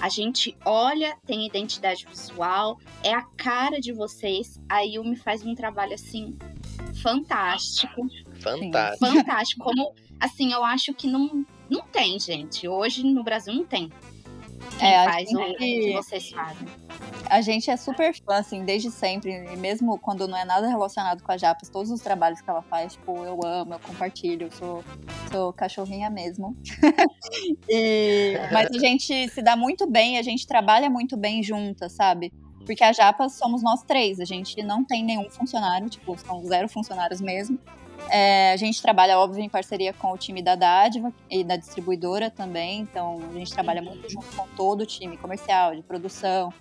A gente olha, tem identidade visual, é a cara de vocês. A Yumi faz um trabalho assim fantástico. Fantástico. Fantástico. Como, assim, eu acho que não, não tem, gente. Hoje no Brasil não tem. Quem É, a faz o gente- que vocês fazem. A gente é super fã, assim, desde sempre. E mesmo quando não é nada relacionado com a Japas, todos os trabalhos que ela faz, tipo, eu amo, eu compartilho, eu sou, sou cachorrinha mesmo. E- mas a gente se dá muito bem, a gente trabalha muito bem juntas, sabe? Porque a Japas somos nós três, a gente não tem nenhum funcionário, tipo, são zero funcionários mesmo. É, a gente trabalha, óbvio, em parceria com o time da Dádiva e da distribuidora também, então a gente trabalha muito junto com todo o time comercial, de produção.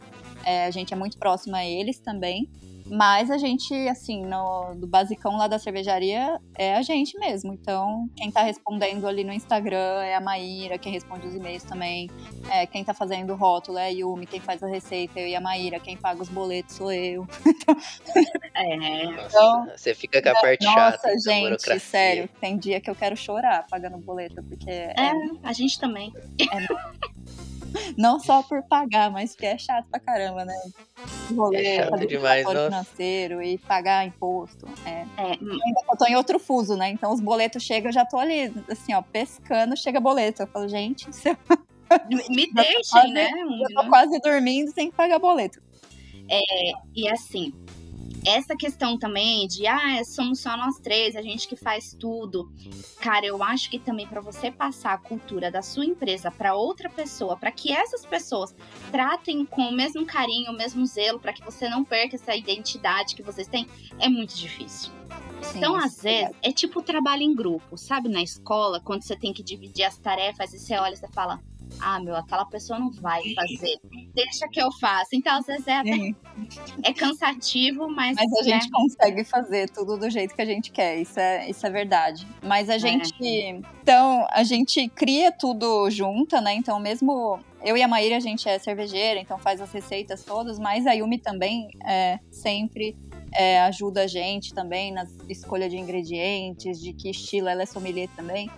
É, a gente é muito próximo a eles também. Mas a gente, assim, no, do basicão lá da cervejaria é a gente mesmo. Então, quem tá respondendo ali no Instagram é a Maíra, quem responde os e-mails também. É, quem tá fazendo o rótulo é a Yumi, quem faz a receita é eu e a Maíra, quem paga os boletos sou eu. É, Nossa, Então, você fica com a parte Nossa, chata. da gente, burocracia. sério, tem dia que eu quero chorar pagando boleto, porque é, é, a gente também. Não só por pagar, mas porque é chato pra caramba, né? Rolê, É chato fazer demais, financeiro e pagar imposto. É. É, eu tô em outro fuso, né? Então os boletos chegam, eu já tô ali, assim, ó, pescando, chega boleto. Eu falo, gente, se eu, me deixem, né? eu tô quase dormindo sem pagar boleto. E assim, essa questão também de, ah, somos só nós três, a gente que faz tudo. Cara, eu acho que também para você passar a cultura da sua empresa para outra pessoa, para que essas pessoas tratem com o mesmo carinho, o mesmo zelo, para que você não perca essa identidade que vocês têm, é muito difícil. Sim, então, às é vezes, é tipo trabalho em grupo, sabe? Na escola, quando você tem que dividir as tarefas e você olha e você fala, ah, meu, aquela pessoa não vai fazer. Deixa que eu faça. Então, às vezes é até é cansativo, mas. Mas a gente né? consegue fazer tudo do jeito que a gente quer. Isso é, isso é verdade. Mas a é. gente. É. Então, a gente cria tudo junta, né? Então, mesmo. Eu e a Maíra, a gente é cervejeira, então faz as receitas todas, mas a Yumi também é sempre é, ajuda a gente também na escolha de ingredientes, de que estilo ela é sommelier também,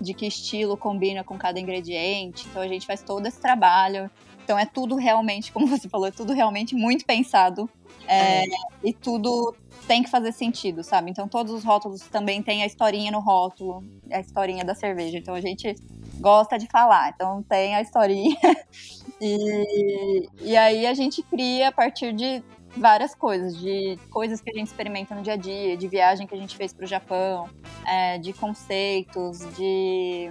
de que estilo combina com cada ingrediente. Então a gente faz todo esse trabalho. Então é tudo realmente, como você falou, é tudo realmente muito pensado. É, e tudo tem que fazer sentido, sabe? Então todos os rótulos também tem a historinha no rótulo, a historinha da cerveja. Então a gente gosta de falar, então tem a historinha. e, e aí a gente cria a partir de várias coisas, de coisas que a gente experimenta no dia a dia, de viagem que a gente fez para o Japão, é, de conceitos, de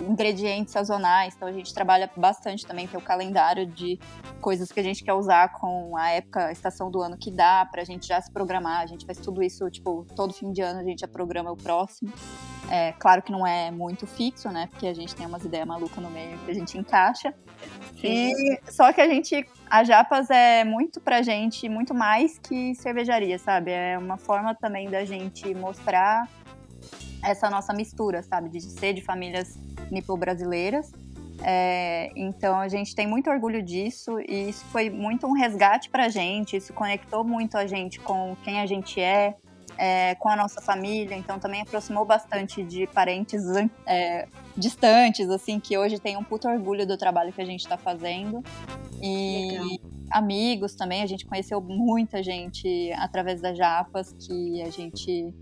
ingredientes sazonais. Então a gente trabalha bastante também, tem o calendário de coisas que a gente quer usar com a época, a estação do ano que dá, para a gente já se programar. A gente faz tudo isso, tipo, todo fim de ano a gente já programa o próximo. É, claro que não é muito fixo, né? Porque a gente tem umas ideias malucas no meio que a gente encaixa. E só que a gente, a Japas é muito pra gente, muito mais que cervejaria, sabe? É uma forma também da gente mostrar essa nossa mistura, sabe? De ser de famílias nipo-brasileiras. É, então a gente tem muito orgulho disso e isso foi muito um resgate pra gente, isso conectou muito a gente com quem a gente é, é, com a nossa família, então também aproximou bastante de parentes é, distantes, assim, que hoje tem um puto orgulho do trabalho que a gente está fazendo. E Legal. amigos também, a gente conheceu muita gente através das Japas, que a gente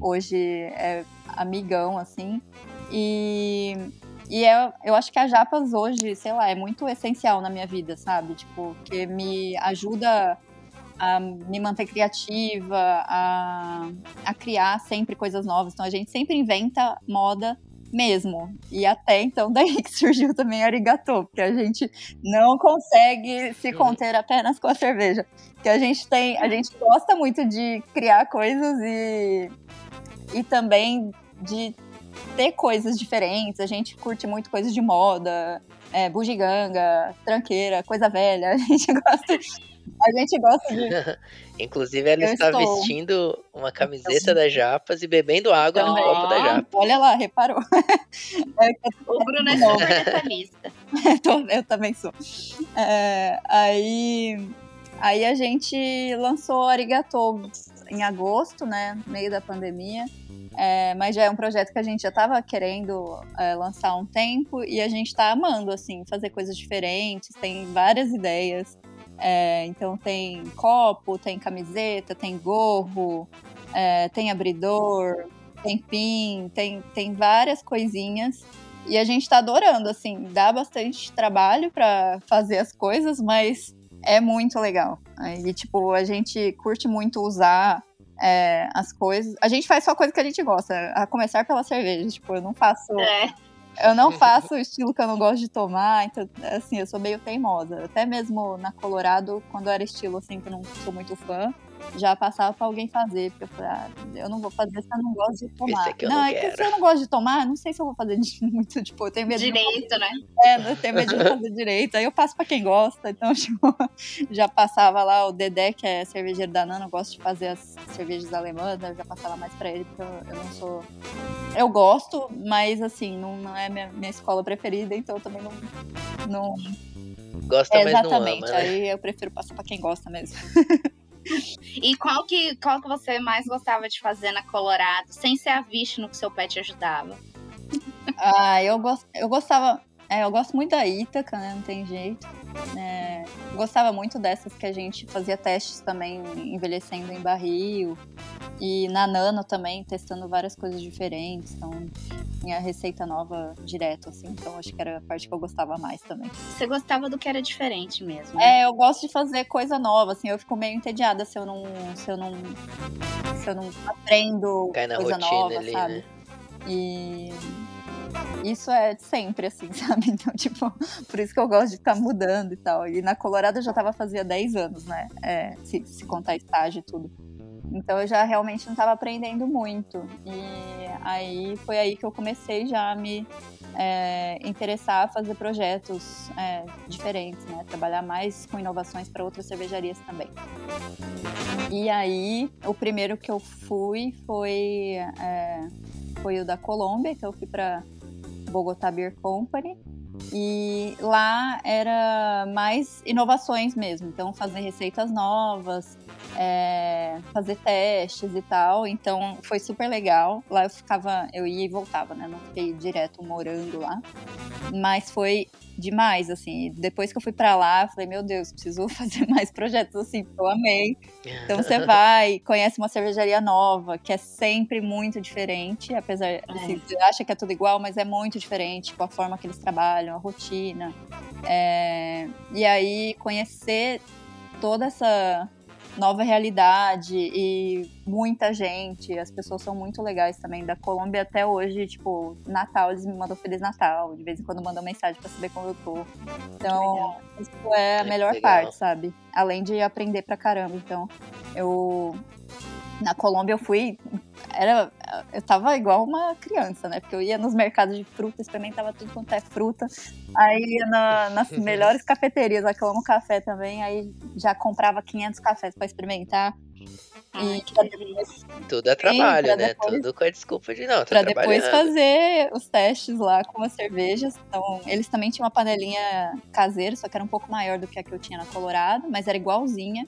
hoje é amigão, assim. E, e eu, eu acho que a Japas hoje, sei lá, é muito essencial na minha vida, sabe? Tipo, que me ajuda a me manter criativa, a, a criar sempre coisas novas. Então a gente sempre inventa moda mesmo. E até então, daí que surgiu também a arigatô, porque a gente não consegue se conter apenas com a cerveja. Que a gente tem, a gente gosta muito de criar coisas e, e também de ter coisas diferentes. A gente curte muito coisas de moda, é, bugiganga, tranqueira, coisa velha. A gente gosta a gente gosta de. Inclusive, ela Eu está estou... vestindo uma camiseta da Japas e bebendo água Também. no copo da Japas. Olha lá, reparou. É o Bruno é super detalhista. Eu também sou. É, aí, aí a gente lançou Arigatou em agosto, né? Meio da pandemia. É, mas já é um projeto que a gente já estava querendo é, lançar há um tempo e a gente está amando, assim, fazer coisas diferentes, tem várias ideias. É, então tem copo, tem camiseta, tem gorro, é, tem abridor, tem pin, tem, tem várias coisinhas. E a gente tá adorando, assim, dá bastante trabalho para fazer as coisas, mas é muito legal. E, tipo, a gente curte muito usar é, as coisas. A gente faz só coisa que a gente gosta, a começar pela cerveja. Tipo, eu não faço. É. Eu não faço o estilo que eu não gosto de tomar, então, assim, eu sou meio teimosa. Até mesmo na Colorado, quando era estilo, assim, que eu não sou muito fã, já passava pra alguém fazer, porque eu falei, ah, eu não vou fazer se eu não gosto de tomar. É não, não é que se eu não gosto de tomar, não sei se eu vou fazer muito, tipo, eu tenho medo Direito, de né? É, eu tenho medo de fazer direito. Aí eu passo pra quem gosta, então, tipo, já passava lá o Dedé, que é cervejeiro da Nana, eu gosto de fazer as cervejas alemãs, né? eu já passava mais pra ele, porque eu, eu não sou... Eu gosto, mas, assim, não, não é minha, minha escola preferida, então eu também não... não... Gosta, é, mas não ama, né? aí eu prefiro passar pra quem gosta mesmo. E qual que, qual que você mais gostava de fazer na Colorado, sem ser a no que seu pé te ajudava? Ah, eu, gost, eu gostava. É, eu gosto muito da Ítaca, né? Não tem jeito. É, gostava muito dessas que a gente fazia testes também, envelhecendo em barril. E na Nano também, testando várias coisas diferentes. Então, tinha receita nova direto, assim. Então, acho que era a parte que eu gostava mais também. Você gostava do que era diferente mesmo? Né? É, eu gosto de fazer coisa nova, assim. Eu fico meio entediada se eu não, se eu não, se eu não aprendo coisa nova, ali, sabe? Né? E isso é sempre assim, sabe? Então, tipo, por isso que eu gosto de ficar mudando e tal. E na Colorado eu já tava fazia 10 anos, né? É, se, se contar estágio e tudo. Então eu já realmente não estava aprendendo muito. E aí foi aí que eu comecei já a me é, interessar a fazer projetos é, diferentes, né? Trabalhar mais com inovações para outras cervejarias também. E aí o primeiro que eu fui foi, é, foi o da Colômbia, que eu fui para Bogotá Beer Company. E lá era mais inovações mesmo, então fazer receitas novas, é, fazer testes e tal. Então foi super legal. Lá eu ficava, eu ia e voltava, né? Não fiquei direto morando lá. Mas foi demais, assim. Depois que eu fui para lá, falei, meu Deus, preciso fazer mais projetos assim, eu amei. Então você vai, conhece uma cervejaria nova, que é sempre muito diferente, apesar, é. assim, você acha que é tudo igual, mas é muito diferente com a forma que eles trabalham, a rotina. É, e aí conhecer toda essa nova realidade e muita gente. As pessoas são muito legais também. Da Colômbia até hoje, tipo, Natal, eles me mandam Feliz Natal. De vez em quando mandam mensagem pra saber como eu tô. Então, isso é a melhor parte, sabe? Além de aprender pra caramba. Então, eu na Colômbia eu fui, era, eu tava igual uma criança, né? Porque eu ia nos mercados de fruta, experimentava tudo quanto é fruta. Aí ia na, nas melhores cafeterias, lá que eu amo café também, aí já comprava 500 cafés para experimentar. E depois... Tudo é trabalho, Sim, né? Depois... Tudo com a desculpa de não. Pra depois fazer os testes lá com as cervejas. Então, eles também tinham uma panelinha caseira, só que era um pouco maior do que a que eu tinha na Colorado, mas era igualzinha.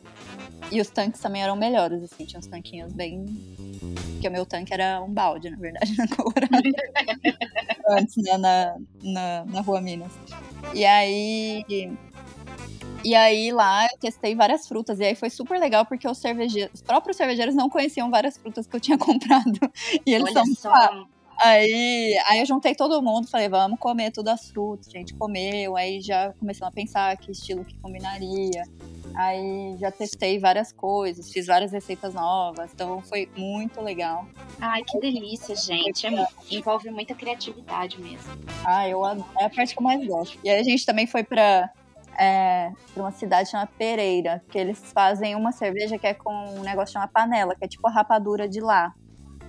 E os tanques também eram melhores, assim, tinha uns tanquinhos bem. Porque o meu tanque era um balde, na verdade, na Colorado. Antes, né, na, na, na Rua Minas. E aí e aí lá eu testei várias frutas. E aí foi super legal porque os os próprios cervejeiros não conheciam várias frutas que eu tinha comprado. E eles Olha são. Só. Aí, aí eu juntei todo mundo, falei, vamos comer todas as frutas. A gente comeu, aí já começamos a pensar que estilo que combinaria. Aí já testei várias coisas, fiz várias receitas novas, então foi muito legal. Ai, que delícia, gente. É, envolve muita criatividade mesmo. Ah, eu é a parte que eu mais gosto. E aí a gente também foi para é, para uma cidade chamada Pereira, que eles fazem uma cerveja que é com um negócio chamado panela, que é tipo a rapadura de lá.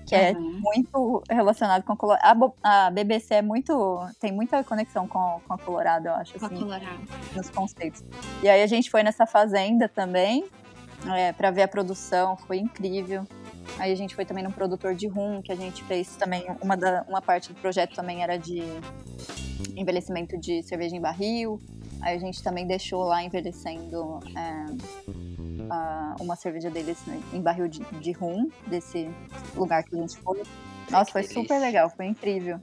Que é uhum. é muito relacionado com Colorado. A, a, BBC é muito. tem muita conexão com, com a Colorado, eu acho, assim. Colorado. Nos conceitos. E aí a gente foi nessa fazenda também, é, para ver a produção, foi incrível. Aí a gente foi também num produtor de rum, que a gente fez também. Uma, da, uma parte do projeto também era de envelhecimento de cerveja em barril. Aí a gente também deixou lá envelhecendo é, a, uma cerveja deles né, em barril de, de rum, desse lugar que a gente foi. Nossa, foi super legal, foi incrível.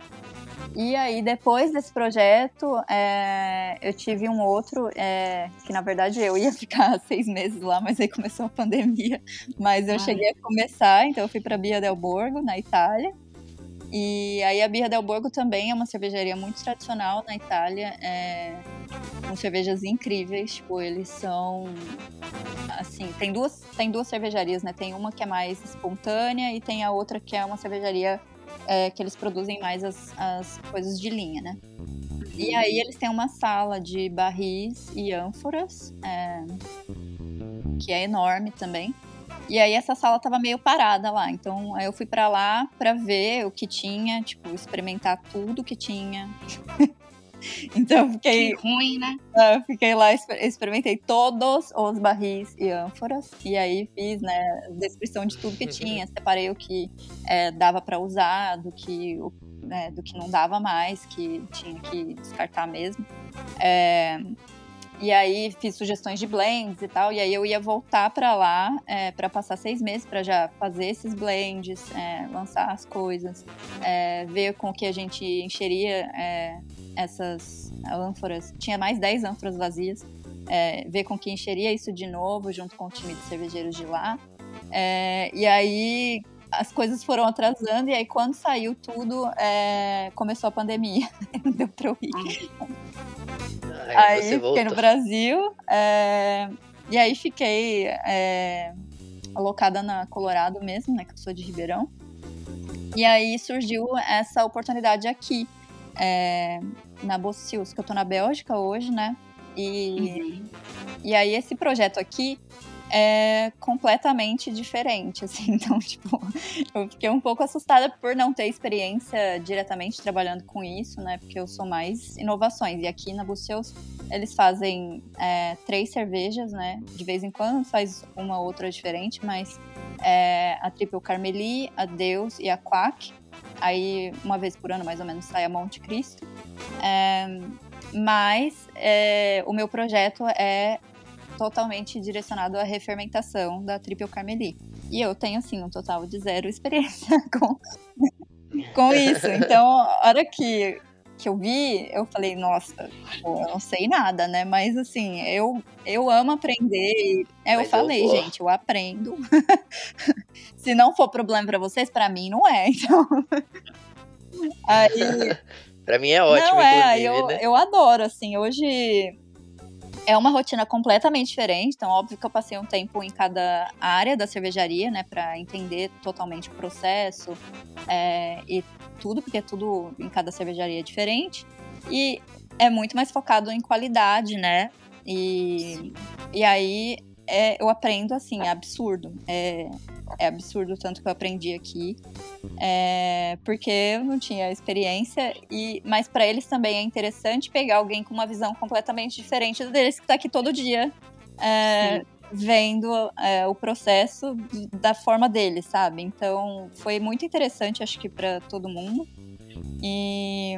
E aí, depois desse projeto, é, eu tive um outro, é, que na verdade eu ia ficar seis meses lá, mas aí começou a pandemia. Mas eu cheguei a começar, então eu fui para Bia del Borgo, na Itália. E aí a Birra del Borgo também é uma cervejaria muito tradicional na Itália, é, com cervejas incríveis, tipo, eles são assim, tem duas, tem duas cervejarias, né? Tem uma que é mais espontânea e tem a outra que é uma cervejaria é, que eles produzem mais as, as coisas de linha, né? E aí eles têm uma sala de barris e ânforas, é, que é enorme também. E aí essa sala tava meio parada lá. Então eu fui para lá para ver o que tinha, tipo, experimentar tudo que tinha. então fiquei. Que ruim, né? Eu fiquei lá, experimentei todos os barris e ânforas. E aí fiz, né, descrição de tudo que tinha. Separei o que é, dava para usar, do que, né, do que não dava mais, que tinha que descartar mesmo. É, e aí fiz sugestões de blends e tal. E aí eu ia voltar para lá é, para passar seis meses para já fazer esses blends, é, lançar as coisas, é, ver com que a gente encheria é, essas ânforas. Tinha mais 10 ânforas vazias. é, ver com que encheria isso de novo, junto com o time de cervejeiros de lá. É, e aí as coisas foram atrasando, e aí quando saiu tudo, começou a pandemia. Deu pra eu. Aí, aí fiquei no Brasil, é, e aí fiquei é, alocada na Colorado mesmo, né, que eu sou de Ribeirão. E aí surgiu essa oportunidade aqui, é, na Bocius, que eu tô na Bélgica hoje, né? E, uhum. e aí esse projeto aqui é completamente diferente, assim. Então, tipo, eu fiquei um pouco assustada por não ter experiência diretamente trabalhando com isso, né? Porque eu sou mais inovações. E aqui na Buceus, eles fazem é, três cervejas, né? De vez em quando faz uma outra diferente, mas é, a Triple Carmeli, a Deus e a Quack. Aí, uma vez por ano, mais ou menos, sai a Monte Cristo. É, mas é, o meu projeto é totalmente direcionado à refermentação da Triple Carmeli. E eu tenho, assim, um total de zero experiência com, com isso. Então, a hora que, que eu vi, eu falei, nossa, pô, eu não sei nada, né? Mas, assim, eu, eu amo aprender. É, eu falei, eu gente, eu aprendo. Se não for problema para vocês, para mim não é. Então. Aí. pra mim é ótimo, não, é, eu, né? eu adoro, assim, hoje é uma rotina completamente diferente, então óbvio que eu passei um tempo em cada área da cervejaria, né, para entender totalmente o processo é, e tudo, porque tudo em cada cervejaria é diferente. E é muito mais focado em qualidade, né? E, e aí é, eu aprendo assim, é absurdo. É, é absurdo o tanto que eu aprendi aqui. É, porque eu não tinha experiência, e mas para eles também é interessante pegar alguém com uma visão completamente diferente deles que está aqui todo dia. É, vendo é, o processo da forma deles, sabe? Então foi muito interessante, acho que para todo mundo. E,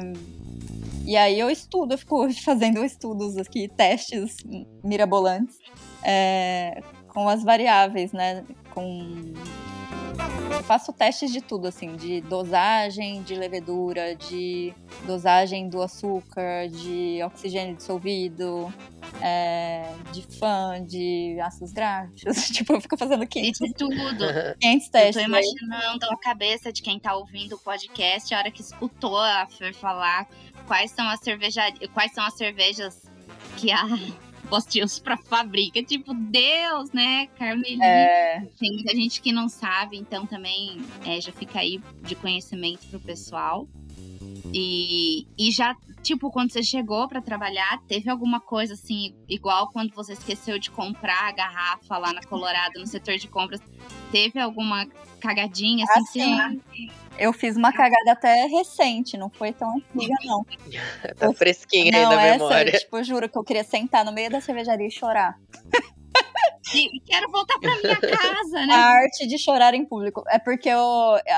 e aí eu estudo, eu fico fazendo estudos aqui, testes mirabolantes é, com as variáveis, né? Com eu faço testes de tudo, assim, de dosagem de levedura, de dosagem do açúcar, de oxigênio dissolvido, é, de fã, de ácidos graxos. tipo, eu fico fazendo 500, de tudo. 500 testes. Eu tô imaginando a cabeça de quem tá ouvindo o podcast, a hora que escutou a Fer falar quais são as cervejarias, quais são as cervejas que a postinhos pra fabrica. Tipo, Deus, né? Carmeli. É... Tem muita gente que não sabe, então também é, já fica aí de conhecimento pro pessoal. E, e já, tipo, quando você chegou para trabalhar, teve alguma coisa assim, igual quando você esqueceu de comprar a garrafa lá na Colorado, no setor de compras, teve alguma cagadinha assim? assim eu fiz uma cagada até recente, não foi tão antiga, não. tá fresquinha não, aí na essa, memória. Tipo, eu juro que eu queria sentar no meio da cervejaria e chorar. E quero voltar pra minha casa, né? A arte de chorar em público. É porque eu,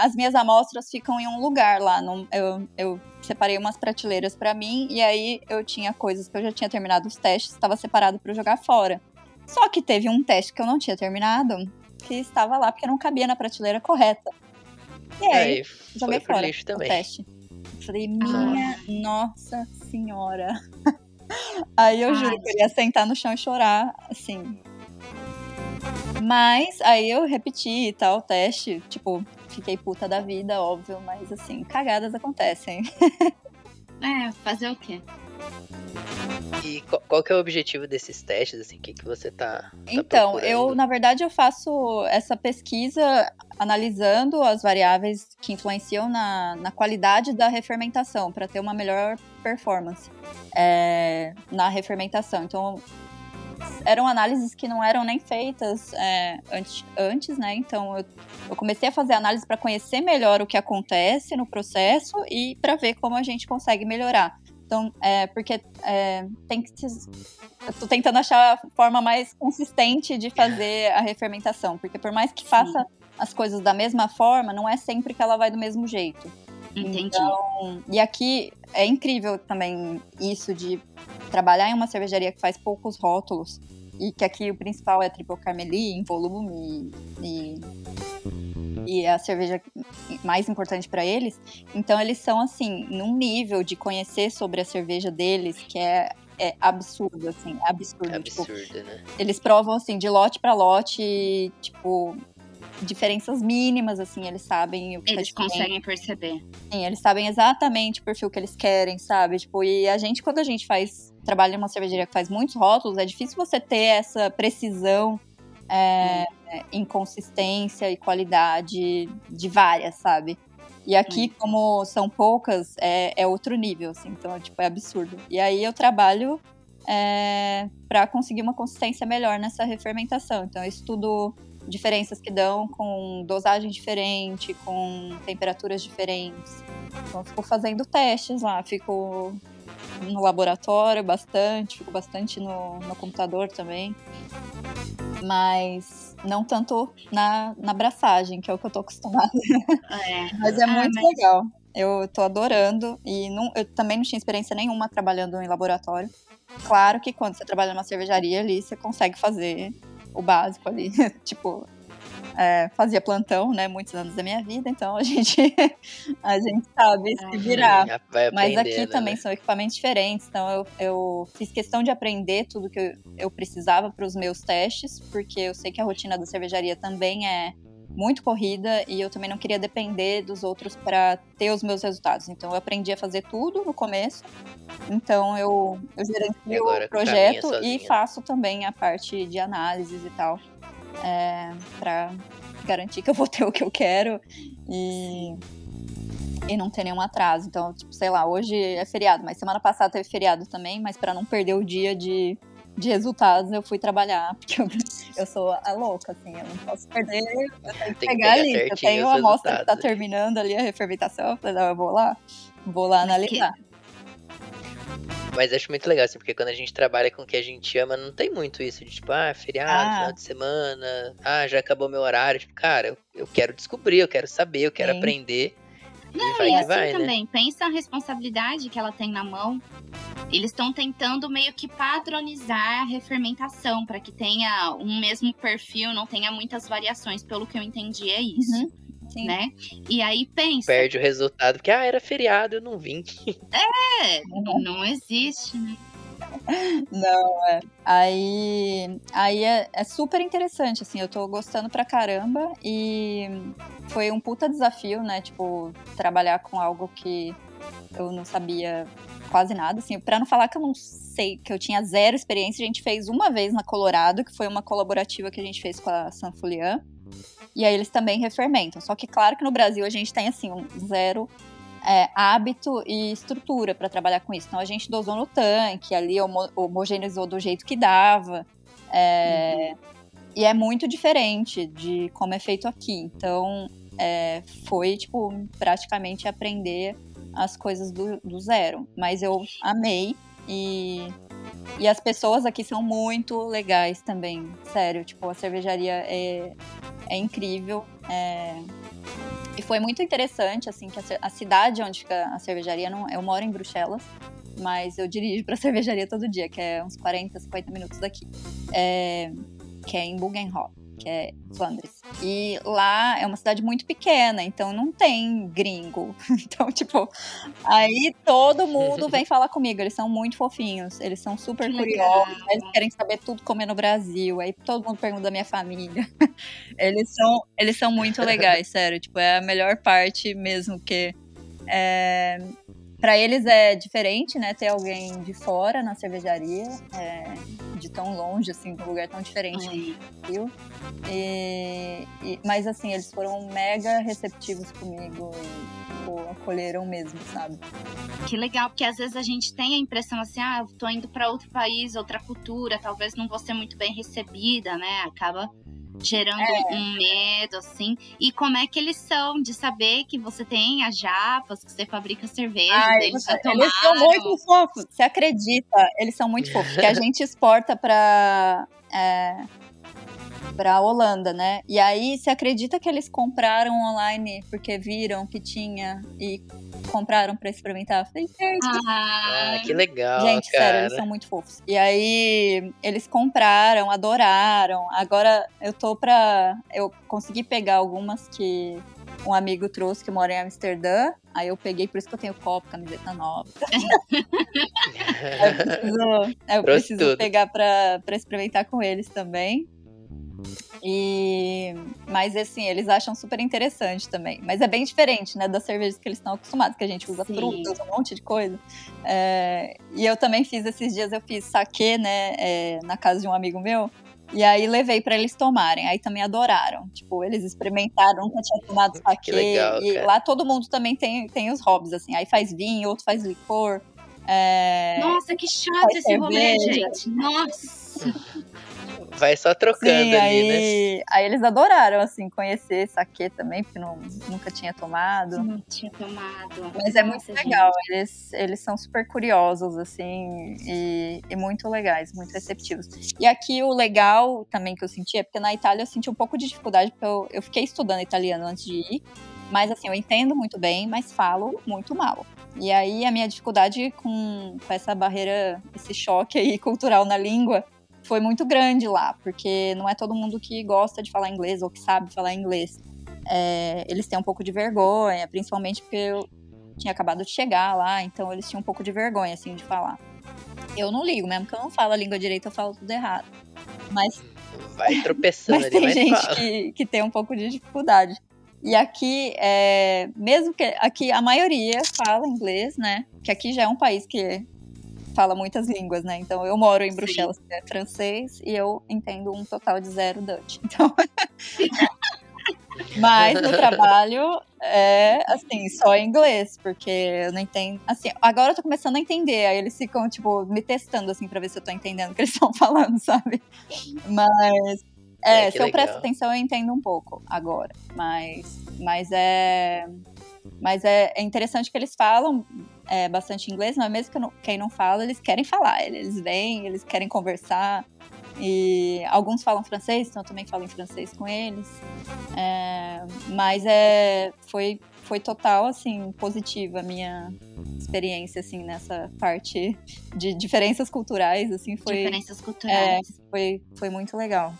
as minhas amostras ficam em um lugar lá. No, eu, eu separei umas prateleiras para mim e aí eu tinha coisas que eu já tinha terminado os testes, estava separado para jogar fora. Só que teve um teste que eu não tinha terminado, que estava lá porque não cabia na prateleira correta. E aí, joguei fora lixo também. o teste. Falei, minha ah. nossa senhora. aí eu juro que eu ia sentar no chão e chorar, assim. Mas aí eu repeti e tal o teste, tipo, fiquei puta da vida, óbvio, mas assim, cagadas acontecem. é, fazer o quê? E qual, que é o objetivo desses testes, assim, o que, que você tá, tá Então, procurando? eu, na verdade, eu faço essa pesquisa analisando as variáveis que influenciam na, na qualidade da refermentação, para ter uma melhor performance é, na refermentação. Então, eram análises que não eram nem feitas é, antes, antes, né? Então eu, eu comecei a fazer análise para conhecer melhor o que acontece no processo e para ver como a gente consegue melhorar. Então, é, porque é, tem que. Eu tô tentando achar a forma mais consistente de fazer a refermentação. Porque por mais que faça Sim. as coisas da mesma forma, não é sempre que ela vai do mesmo jeito. Entendi. Então, e aqui é incrível também isso de trabalhar em uma cervejaria que faz poucos rótulos. E que aqui o principal é Triple Carmeli, em volume e, e a cerveja mais importante para eles. Então eles são assim, num nível de conhecer sobre a cerveja deles que é é absurdo, assim, absurdo. É tipo, absurdo, né? eles provam, assim, de lote para lote, tipo, diferenças mínimas, assim, eles sabem o que Eles tá conseguem perceber. Sim, eles sabem exatamente o perfil que eles querem, sabe? Tipo, e a gente, quando a gente faz, trabalha em uma cervejaria que faz muitos rótulos, é difícil você ter essa precisão é, em consistência e qualidade de várias, sabe? E aqui, como são poucas, é, é outro nível, assim, então, tipo, é absurdo. E aí eu trabalho é, para conseguir uma consistência melhor nessa refermentação. Então, eu estudo diferenças que dão com dosagem diferente, com temperaturas diferentes. Então, eu fico fazendo testes lá, fico no laboratório bastante, fico bastante no, no computador também. Mas não tanto na, na braçagem, que é o que eu tô acostumada. É. Mas é Ah, muito mas- legal. Eu tô adorando. E não, eu também não tinha experiência nenhuma trabalhando em laboratório. Claro que quando você trabalha numa cervejaria ali, você consegue fazer o básico ali. tipo, é, fazia plantão, né? Muitos anos da minha vida, então a gente, a gente sabe se virar. Já vai Mas aqui aprendendo, também né? são equipamentos diferentes, então eu, eu fiz questão de aprender tudo que eu, eu precisava para os meus testes, porque eu sei que a rotina da cervejaria também é muito corrida e eu também não queria depender dos outros para ter os meus resultados. Então eu aprendi a fazer tudo no começo. Então eu, eu gerencio o projeto e faço também a parte de análises e tal, é, para garantir que eu vou ter o que eu quero e e não ter nenhum atraso. Então, tipo, sei lá, hoje é feriado, mas semana passada teve feriado também, mas para não perder o dia de, de resultados, eu fui trabalhar, porque eu, eu sou a louca, assim, eu não posso perder, eu tenho que pegar ali. Eu tenho os a amostra que tá resultados. terminando ali a refermentação, eu falei, não, eu vou lá, vou lá analisar. Mas acho muito legal, assim, porque quando a gente trabalha com o que a gente ama, não tem muito isso de tipo, ah, feriado, Ah. final de semana, ah, já acabou meu horário. Tipo, cara, eu, eu quero descobrir, eu quero saber, eu quero Sim. aprender. E Não, vai e assim vai, né? também, pensa a responsabilidade que ela tem na mão. Eles estão tentando meio que padronizar a refermentação para que tenha um mesmo perfil, não tenha muitas variações. Pelo que eu entendi, é isso, Uhum, Sim. né? E aí pensa, Perde o resultado, porque, ah, era feriado, eu não vim. é, não existe, né? Não, é. Aí, aí é, é super interessante, assim, eu tô gostando pra caramba e foi um puta desafio, né? Tipo, trabalhar com algo que eu não sabia quase nada, assim, pra não falar que eu não sei, que eu tinha zero experiência, a gente fez uma vez na Colorado, que foi uma colaborativa que a gente fez com a Sanfulian, e aí eles também refermentam. Só que, claro que no Brasil a gente tem, assim, um zero é, hábito e estrutura para trabalhar com isso. Então a gente dosou no tanque, ali homo homogeneizou do jeito que dava. é, E é muito diferente de como é feito aqui. Então é, foi, tipo, praticamente aprender as coisas do, do zero. Mas eu amei e. E as pessoas aqui são muito legais também, sério. Tipo, a cervejaria é, é incrível. é, e foi muito interessante, assim, que a, a cidade onde fica a cervejaria, não, eu moro em Bruxelas, mas eu dirijo pra cervejaria todo dia, que é uns 40, 50 minutos daqui. É, que é em Bugenhof, que é Flandres. E lá é uma cidade muito pequena, então não tem gringo. Então, tipo, aí todo mundo vem falar comigo. Eles são muito fofinhos, eles são super Que curiosos, legal. eles querem saber tudo como é no Brasil. Aí todo mundo pergunta da minha família. Eles são, eles são muito legais, sério. Tipo, é a melhor parte mesmo que. É, para eles é diferente, né? Ter alguém de fora na cervejaria, é, de tão longe, assim, de um lugar tão diferente do. E, e- mas assim, eles foram mega receptivos comigo e tipo, acolheram mesmo, sabe? Que legal, porque às vezes a gente tem a impressão assim, ah, eu tô indo para outro país, outra cultura, talvez não vou ser muito bem recebida, né? Acaba gerando É. um medo, assim. E como é que eles são de saber que você tem as japas, que você fabrica cerveja, Ai, eles você- já tomaram. eles são muito fofos. Você acredita? Eles são muito fofos. Que a gente exporta pra. É, pra Holanda, né? E aí, você acredita que eles compraram online porque viram que tinha e compraram pra experimentar? Eu falei, gente, Ah, Ah, que legal, Gente, cara. sério, eles são muito fofos. E aí, eles compraram, adoraram. Agora eu tô pra. Eu consegui pegar algumas que um amigo trouxe que mora em Amsterdã. Aí eu peguei, por isso que eu tenho copo, camiseta nova. eu preciso, eu preciso pegar pra, pra experimentar com eles também. E mas assim, eles acham super interessante também. Mas é bem diferente, né, das cervejas que eles estão acostumados, que a gente usa Sim. frutas, um monte de coisa. É, e eu também fiz esses dias, eu fiz saquê, né, é, na casa de um amigo meu. E aí levei para eles tomarem. Aí também adoraram. Tipo, eles experimentaram, nunca tinha tomado saquê. Legal, e lá todo mundo também tem, tem os hobbies, assim. Aí faz vinho, outro faz licor. É... Nossa, que chato esse cerveja. rolê, gente. Nossa. Vai só trocando Sim, ali, aí, né? Aí eles adoraram, assim, conhecer saque também, porque não, nunca tinha tomado. Não tinha tomado. Mas é muito legal, eles, eles são super curiosos, assim, e, e, muito legais, muito receptivos. E aqui o legal também que eu senti é porque na Itália eu senti um pouco de dificuldade, porque eu, eu fiquei estudando italiano antes de ir, mas assim, eu entendo muito bem, mas falo muito mal. E aí a minha dificuldade com, com essa barreira, esse choque aí cultural na língua, foi muito grande lá, porque não é todo mundo que gosta de falar inglês ou que sabe falar inglês. É, eles têm um pouco de vergonha, principalmente porque eu tinha acabado de chegar lá, então eles tinham um pouco de vergonha, assim, de falar. Eu não ligo, mesmo que eu não falo a língua direita, eu falo tudo errado. Mas. Vai tropeçando mas tem gente que, que tem um pouco de dificuldade. E aqui, é, mesmo que aqui a maioria fala inglês, né? Que aqui já é um país que fala muitas línguas, né? Então eu moro em Bruxelas, que é francês, e eu entendo um total de zero Dutch. Então. Mas no trabalho é assim, só em inglês, porque eu não entendo. Assim, agora eu tô começando a entender. Aí eles ficam, tipo, me testando assim pra ver se eu tô entendendo o que eles estão falando, sabe? Mas. É, é se eu legal. presto atenção, eu entendo um pouco agora. Mas, mas é. Mas é, é interessante que eles falam é, bastante inglês, mas mesmo que não, quem não fala, eles querem falar. Eles vêm, eles querem conversar. E alguns falam francês, então eu também falo em francês com eles. É, mas é, foi, foi total, assim, positiva a minha experiência, assim, nessa parte de diferenças culturais, assim, foi... Diferenças culturais. É, foi, foi muito legal.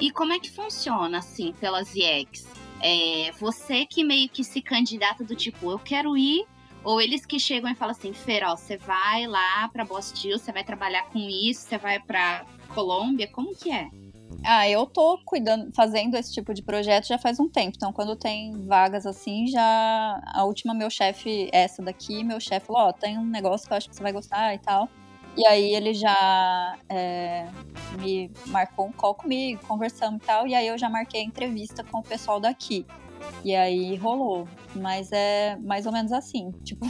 E como é que funciona, assim, pelas IEX? É, você que meio que se candidata do tipo, eu quero ir ou eles que chegam e falam assim, Fer, ó, você vai lá pra Bostil, você vai trabalhar com isso, você vai pra Colômbia, como que é? Ah, eu tô cuidando, fazendo esse tipo de projeto já faz um tempo. Então, quando tem vagas assim, já. A última, meu chefe, essa daqui, meu chefe falou: Ó, oh, tem um negócio que eu acho que você vai gostar e tal. E aí ele já é, me marcou um call comigo, conversamos e tal. E aí eu já marquei a entrevista com o pessoal daqui. E aí rolou. Mas é mais ou menos assim. Tipo,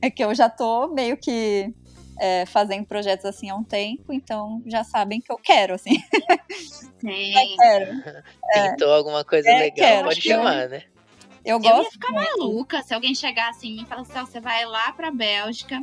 é que eu já tô meio que é, fazendo projetos assim há um tempo, então já sabem que eu quero, assim. Sim. quero. Pintou é, alguma coisa é, legal, quero, pode chamar, eu, né? Eu gosto. Eu ia ficar muito. maluca se alguém chegar assim e falar assim: você vai lá pra Bélgica,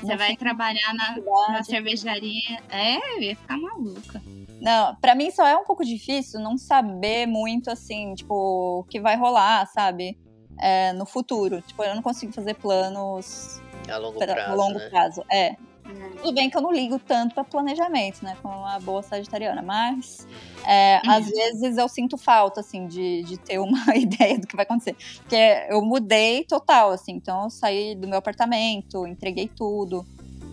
você vai trabalhar na, na cervejaria. É, eu ia ficar maluca. Não, para mim só é um pouco difícil não saber muito assim, tipo, o que vai rolar, sabe? É, no futuro. Tipo, eu não consigo fazer planos a longo prazo. A longo né? prazo, é. Uhum. Tudo bem que eu não ligo tanto para planejamento, né? Com a boa sagitariana, mas é, uhum. às vezes eu sinto falta, assim, de, de ter uma ideia do que vai acontecer. Porque eu mudei total, assim, então eu saí do meu apartamento, entreguei tudo.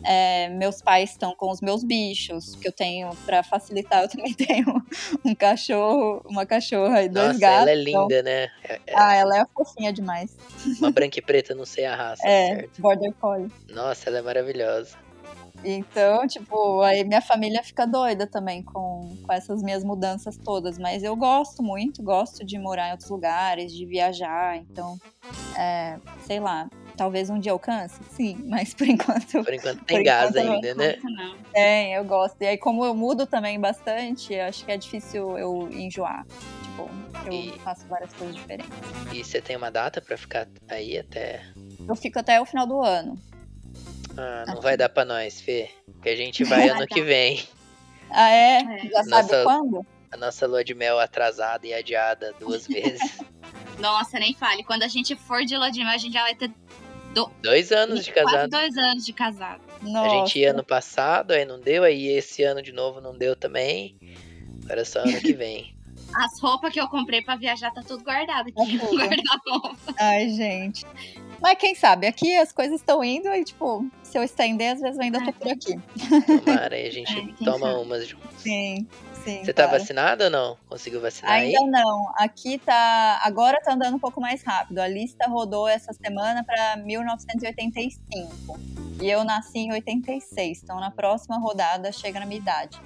É, meus pais estão com os meus bichos, que eu tenho para facilitar. Eu também tenho um cachorro, uma cachorra e dois Nossa, gatos. Ela é linda, então... né? É, é... Ah, ela é fofinha demais. Uma branca e preta, não sei a raça. É, certo? Border Collie. Nossa, ela é maravilhosa. Então, tipo, aí minha família fica doida também com, com essas minhas mudanças todas. Mas eu gosto muito, gosto de morar em outros lugares, de viajar. Então, é, sei lá, talvez um dia alcance, sim, mas por enquanto. Por enquanto tem por gás enquanto, ainda, né? Tem, eu gosto. E aí, como eu mudo também bastante, acho que é difícil eu enjoar. Tipo, eu e... faço várias coisas diferentes. E você tem uma data para ficar aí até. Eu fico até o final do ano. Ah, não vai dar pra nós, Fê. Que a gente vai ano que vem. Ah, é? é. Já sabe nossa, quando? A nossa lua de mel atrasada e adiada duas vezes. Nossa, nem fale. Quando a gente for de lua de mel, a gente já vai ter do... dois anos de casado. Quase dois anos de casado. Nossa. A gente ia ano passado, aí não deu, aí esse ano de novo não deu também. Agora é só ano que vem. As roupas que eu comprei pra viajar tá tudo guardado aqui no guarda-roupa. Ai, gente. Mas quem sabe, aqui as coisas estão indo e, tipo, se eu estender, às vezes eu ainda tô por aqui. Tomara, aí a gente É, toma sabe? umas junto. Sim, sim. Você tá vacinada ou não? Conseguiu vacinar Ainda aí? não. Aqui tá. Agora tá andando um pouco mais rápido. A lista rodou essa semana pra 1985. E eu nasci em 86. Então na próxima rodada chega na minha idade.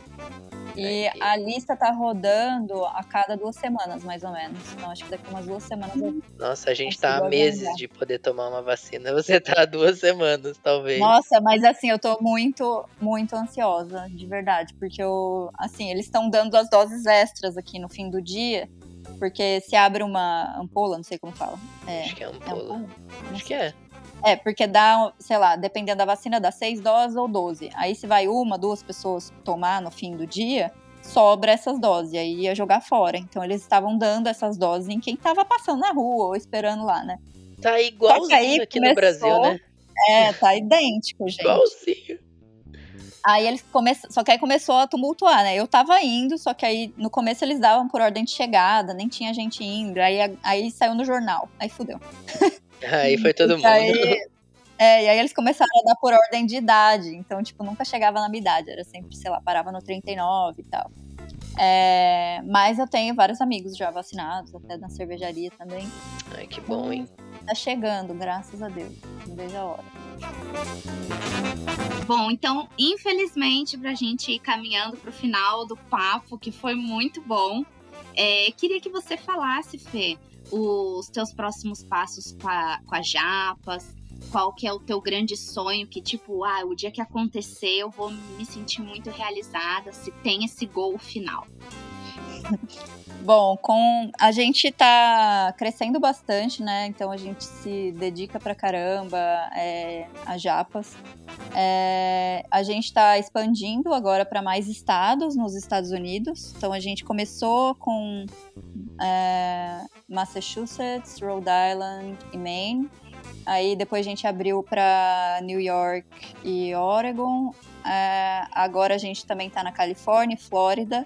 E a lista tá rodando a cada duas semanas, mais ou menos. Então acho que daqui umas duas semanas eu Nossa, a gente tá há meses de poder tomar uma vacina. Você tá há duas semanas, talvez. Nossa, mas assim, eu tô muito, muito ansiosa, de verdade, porque eu, assim, eles estão dando as doses extras aqui no fim do dia, porque se abre uma ampola, não sei como fala. É, Acho que é é ampola. ampola? Não Acho que é. É, porque dá, sei lá, dependendo da vacina, dá seis doses ou 12. Aí se vai uma, duas pessoas tomar no fim do dia, sobra essas doses, aí ia jogar fora. Então eles estavam dando essas doses em quem tava passando na rua ou esperando lá, né? Tá igualzinho aí aqui no Brasil, começou- né? É, tá idêntico, gente. Igualzinho. Aí eles começaram, só que aí começou a tumultuar, né? Eu tava indo, só que aí no começo eles davam por ordem de chegada, nem tinha gente indo. Aí, aí saiu no jornal, aí fudeu. Aí foi todo mundo. aí- é, e aí eles começaram a dar por ordem de idade. Então, tipo, nunca chegava na minha idade. Era sempre, sei lá, parava no 39 e tal. É, mas eu tenho vários amigos já vacinados, até na cervejaria também. Ai, que bom, hein? Tá chegando, graças a Deus. Não vejo a hora. Bom, então, infelizmente, pra gente ir caminhando pro final do papo, que foi muito bom, é, queria que você falasse, Fê, os teus próximos passos com a, com a Japas, qual que é o teu grande sonho, que tipo, ah, o dia que acontecer eu vou me sentir muito realizada, se tem esse gol final. Bom, com a gente tá crescendo bastante, né? Então a gente se dedica pra caramba é, a Japas. É, a gente tá expandindo agora para mais estados nos Estados Unidos. Então a gente começou com é, Massachusetts, Rhode Island e Maine. Aí depois a gente abriu para New York e Oregon. É, agora a gente também tá na Califórnia Flórida.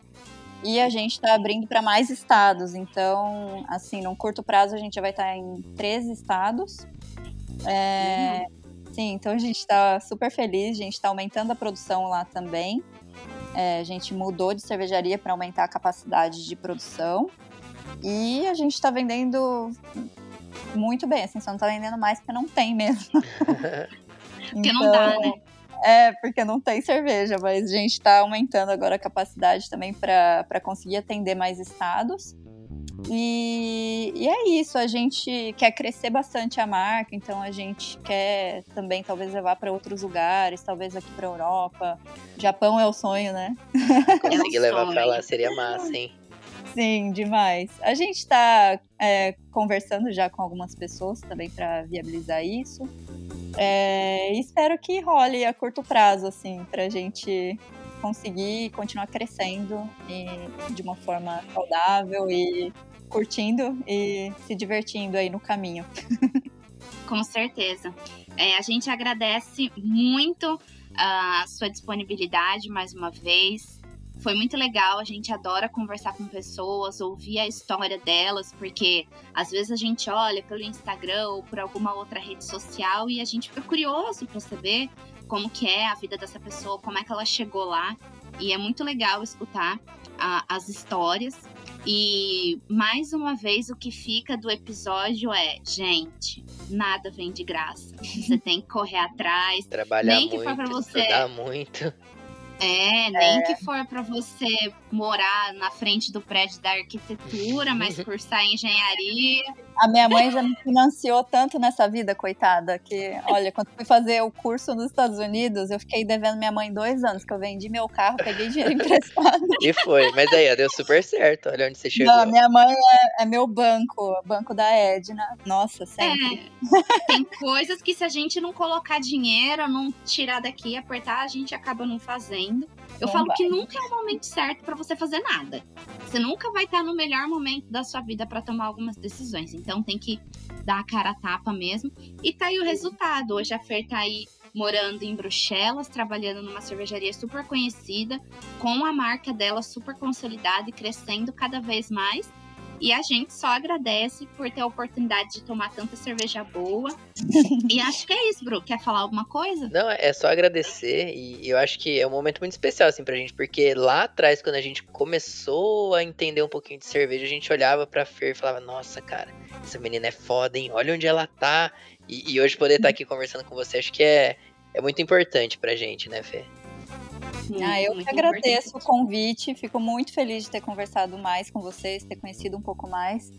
E a gente está abrindo para mais estados. Então, assim, num curto prazo a gente já vai estar em 13 estados. É, Sim, então a gente está super feliz. A gente está aumentando a produção lá também. É, a gente mudou de cervejaria para aumentar a capacidade de produção. E a gente está vendendo muito bem. Assim, só não está vendendo mais porque não tem mesmo. Porque não dá, né? É, porque não tem cerveja, mas a gente está aumentando agora a capacidade também para conseguir atender mais estados. E, e é isso, a gente quer crescer bastante a marca, então a gente quer também talvez levar para outros lugares, talvez aqui para Europa. Japão é o sonho, né? Conseguir É levar pra lá seria massa, hein? Sim, demais. A gente está conversando já com algumas pessoas também para viabilizar isso. É, espero que role a curto prazo, assim, para a gente conseguir continuar crescendo e de uma forma saudável e curtindo e se divertindo aí no caminho. Com certeza. É, a gente agradece muito a sua disponibilidade mais uma vez. Foi muito legal, a gente adora conversar com pessoas, ouvir a história delas, porque às vezes a gente olha pelo Instagram ou por alguma outra rede social e a gente fica curioso para saber como que é a vida dessa pessoa, como é que ela chegou lá. E é muito legal escutar a- as histórias. E mais uma vez o que fica do episódio é, gente, nada vem de graça. Você tem que correr atrás. Trabalhar Nem que for muito, pra você. estudar muito. É, nem que for para você morar na frente do prédio da arquitetura, mas cursar engenharia. A minha mãe já me financiou tanto nessa vida, coitada, que, olha, quando fui fazer o curso nos Estados Unidos, eu fiquei devendo minha mãe dois anos, que eu vendi meu carro, peguei dinheiro emprestado. E foi. Mas aí, ó, deu super certo. Olha onde você chegou. Não, minha mãe é, é meu banco, banco da Edna. Nossa, sempre. É, tem coisas que se a gente não colocar dinheiro, não tirar daqui e apertar, a gente acaba não fazendo. Eu Não falo vai. que nunca é o momento certo para você fazer nada. Você nunca vai estar no melhor momento da sua vida para tomar algumas decisões. Então tem que dar a cara a tapa mesmo. E tá aí o resultado. Hoje a Fer tá aí morando em Bruxelas, trabalhando numa cervejaria super conhecida, com a marca dela super consolidada e crescendo cada vez mais. E a gente só agradece por ter a oportunidade de tomar tanta cerveja boa. e acho que é isso, Bru. Quer falar alguma coisa? Não, é só agradecer. E eu acho que é um momento muito especial, assim, pra gente. Porque lá atrás, quando a gente começou a entender um pouquinho de cerveja, a gente olhava pra Fer e falava: Nossa, cara, essa menina é foda, hein? Olha onde ela tá. E, e hoje poder estar aqui conversando com você, acho que é, é muito importante pra gente, né, Fê? ah, eu que agradeço importante. o convite, fico muito feliz de ter conversado mais com vocês, ter conhecido um pouco mais.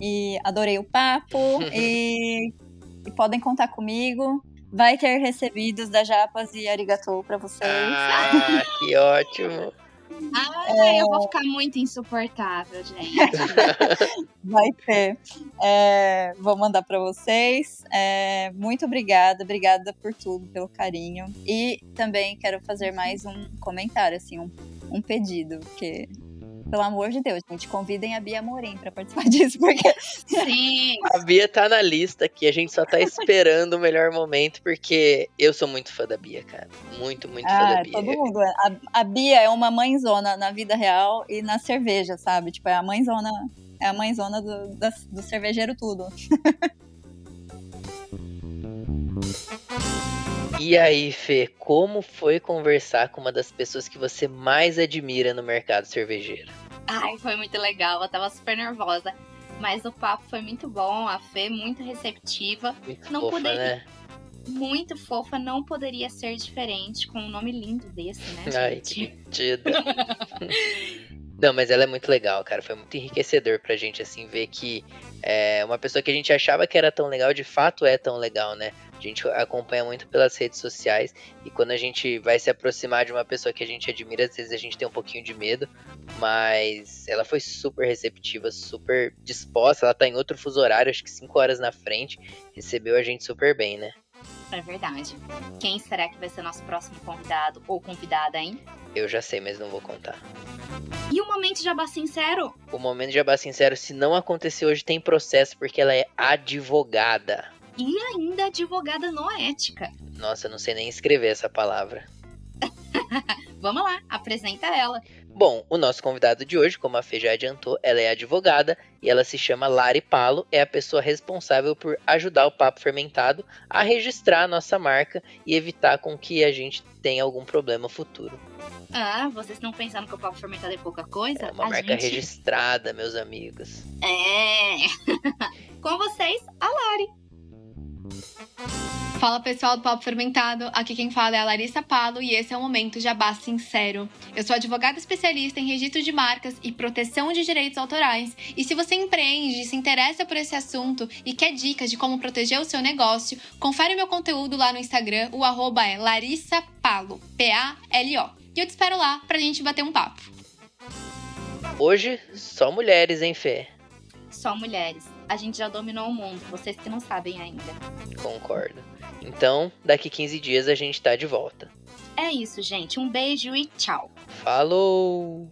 E adorei o papo e, e podem contar comigo. Vai ter recebidos da Japas e Arigatou para vocês. Ah, que ótimo! Ah, é... eu vou ficar muito insuportável, gente. Vai ter. É, vou mandar para vocês. É, muito obrigada, obrigada por tudo, pelo carinho. E também quero fazer mais um comentário, assim, um, um pedido, porque pelo amor de Deus, gente, convidem a Bia Morim para participar disso, porque. Sim! A Bia tá na lista aqui, a gente só tá esperando o melhor momento, porque eu sou muito fã da Bia, cara. Muito, muito ah, fã da Bia. Todo mundo. A, a Bia é uma mãezona na vida real e na cerveja, sabe? Tipo, é a mãezona. É a mãezona do, do, do cervejeiro tudo. E aí, Fê, como foi conversar com uma das pessoas que você mais admira no mercado cervejeiro? Ai, foi muito legal, eu tava super nervosa. Mas o papo foi muito bom, a Fê muito receptiva. Muito não fofa, poderia... né? Muito fofa, não poderia ser diferente com um nome lindo desse, né, gente? Ai, que mentira. Não, mas ela é muito legal, cara. Foi muito enriquecedor pra gente, assim, ver que é, uma pessoa que a gente achava que era tão legal, de fato é tão legal, né? A gente acompanha muito pelas redes sociais e quando a gente vai se aproximar de uma pessoa que a gente admira, às vezes a gente tem um pouquinho de medo, mas ela foi super receptiva, super disposta. Ela tá em outro fuso horário, acho que 5 horas na frente, recebeu a gente super bem, né? É verdade. Quem será que vai ser nosso próximo convidado ou convidada, hein? Eu já sei, mas não vou contar. E o momento de Jabá Sincero? O momento de Jabá Sincero, se não acontecer hoje, tem processo porque ela é advogada. E ainda advogada noética. Nossa, eu não sei nem escrever essa palavra. Vamos lá, apresenta ela. Bom, o nosso convidado de hoje, como a Fê já adiantou, ela é advogada e ela se chama Lari Palo, é a pessoa responsável por ajudar o Papo Fermentado a registrar a nossa marca e evitar com que a gente tenha algum problema futuro. Ah, vocês estão pensando que o Papo Fermentado é pouca coisa? É uma a marca gente... registrada, meus amigos. É! com vocês, a Lari. Fala pessoal do Papo Fermentado, aqui quem fala é a Larissa Palo e esse é o Momento Jabá Sincero. Eu sou advogada especialista em registro de marcas e proteção de direitos autorais. E se você empreende, se interessa por esse assunto e quer dicas de como proteger o seu negócio, confere meu conteúdo lá no Instagram, o arroba é Larissa Palo, P-A-L-O. E eu te espero lá pra gente bater um papo. Hoje, só mulheres, hein, Fê? Só mulheres. A gente já dominou o mundo, vocês que não sabem ainda. Concordo. Então, daqui 15 dias a gente tá de volta. É isso, gente. Um beijo e tchau. Falou!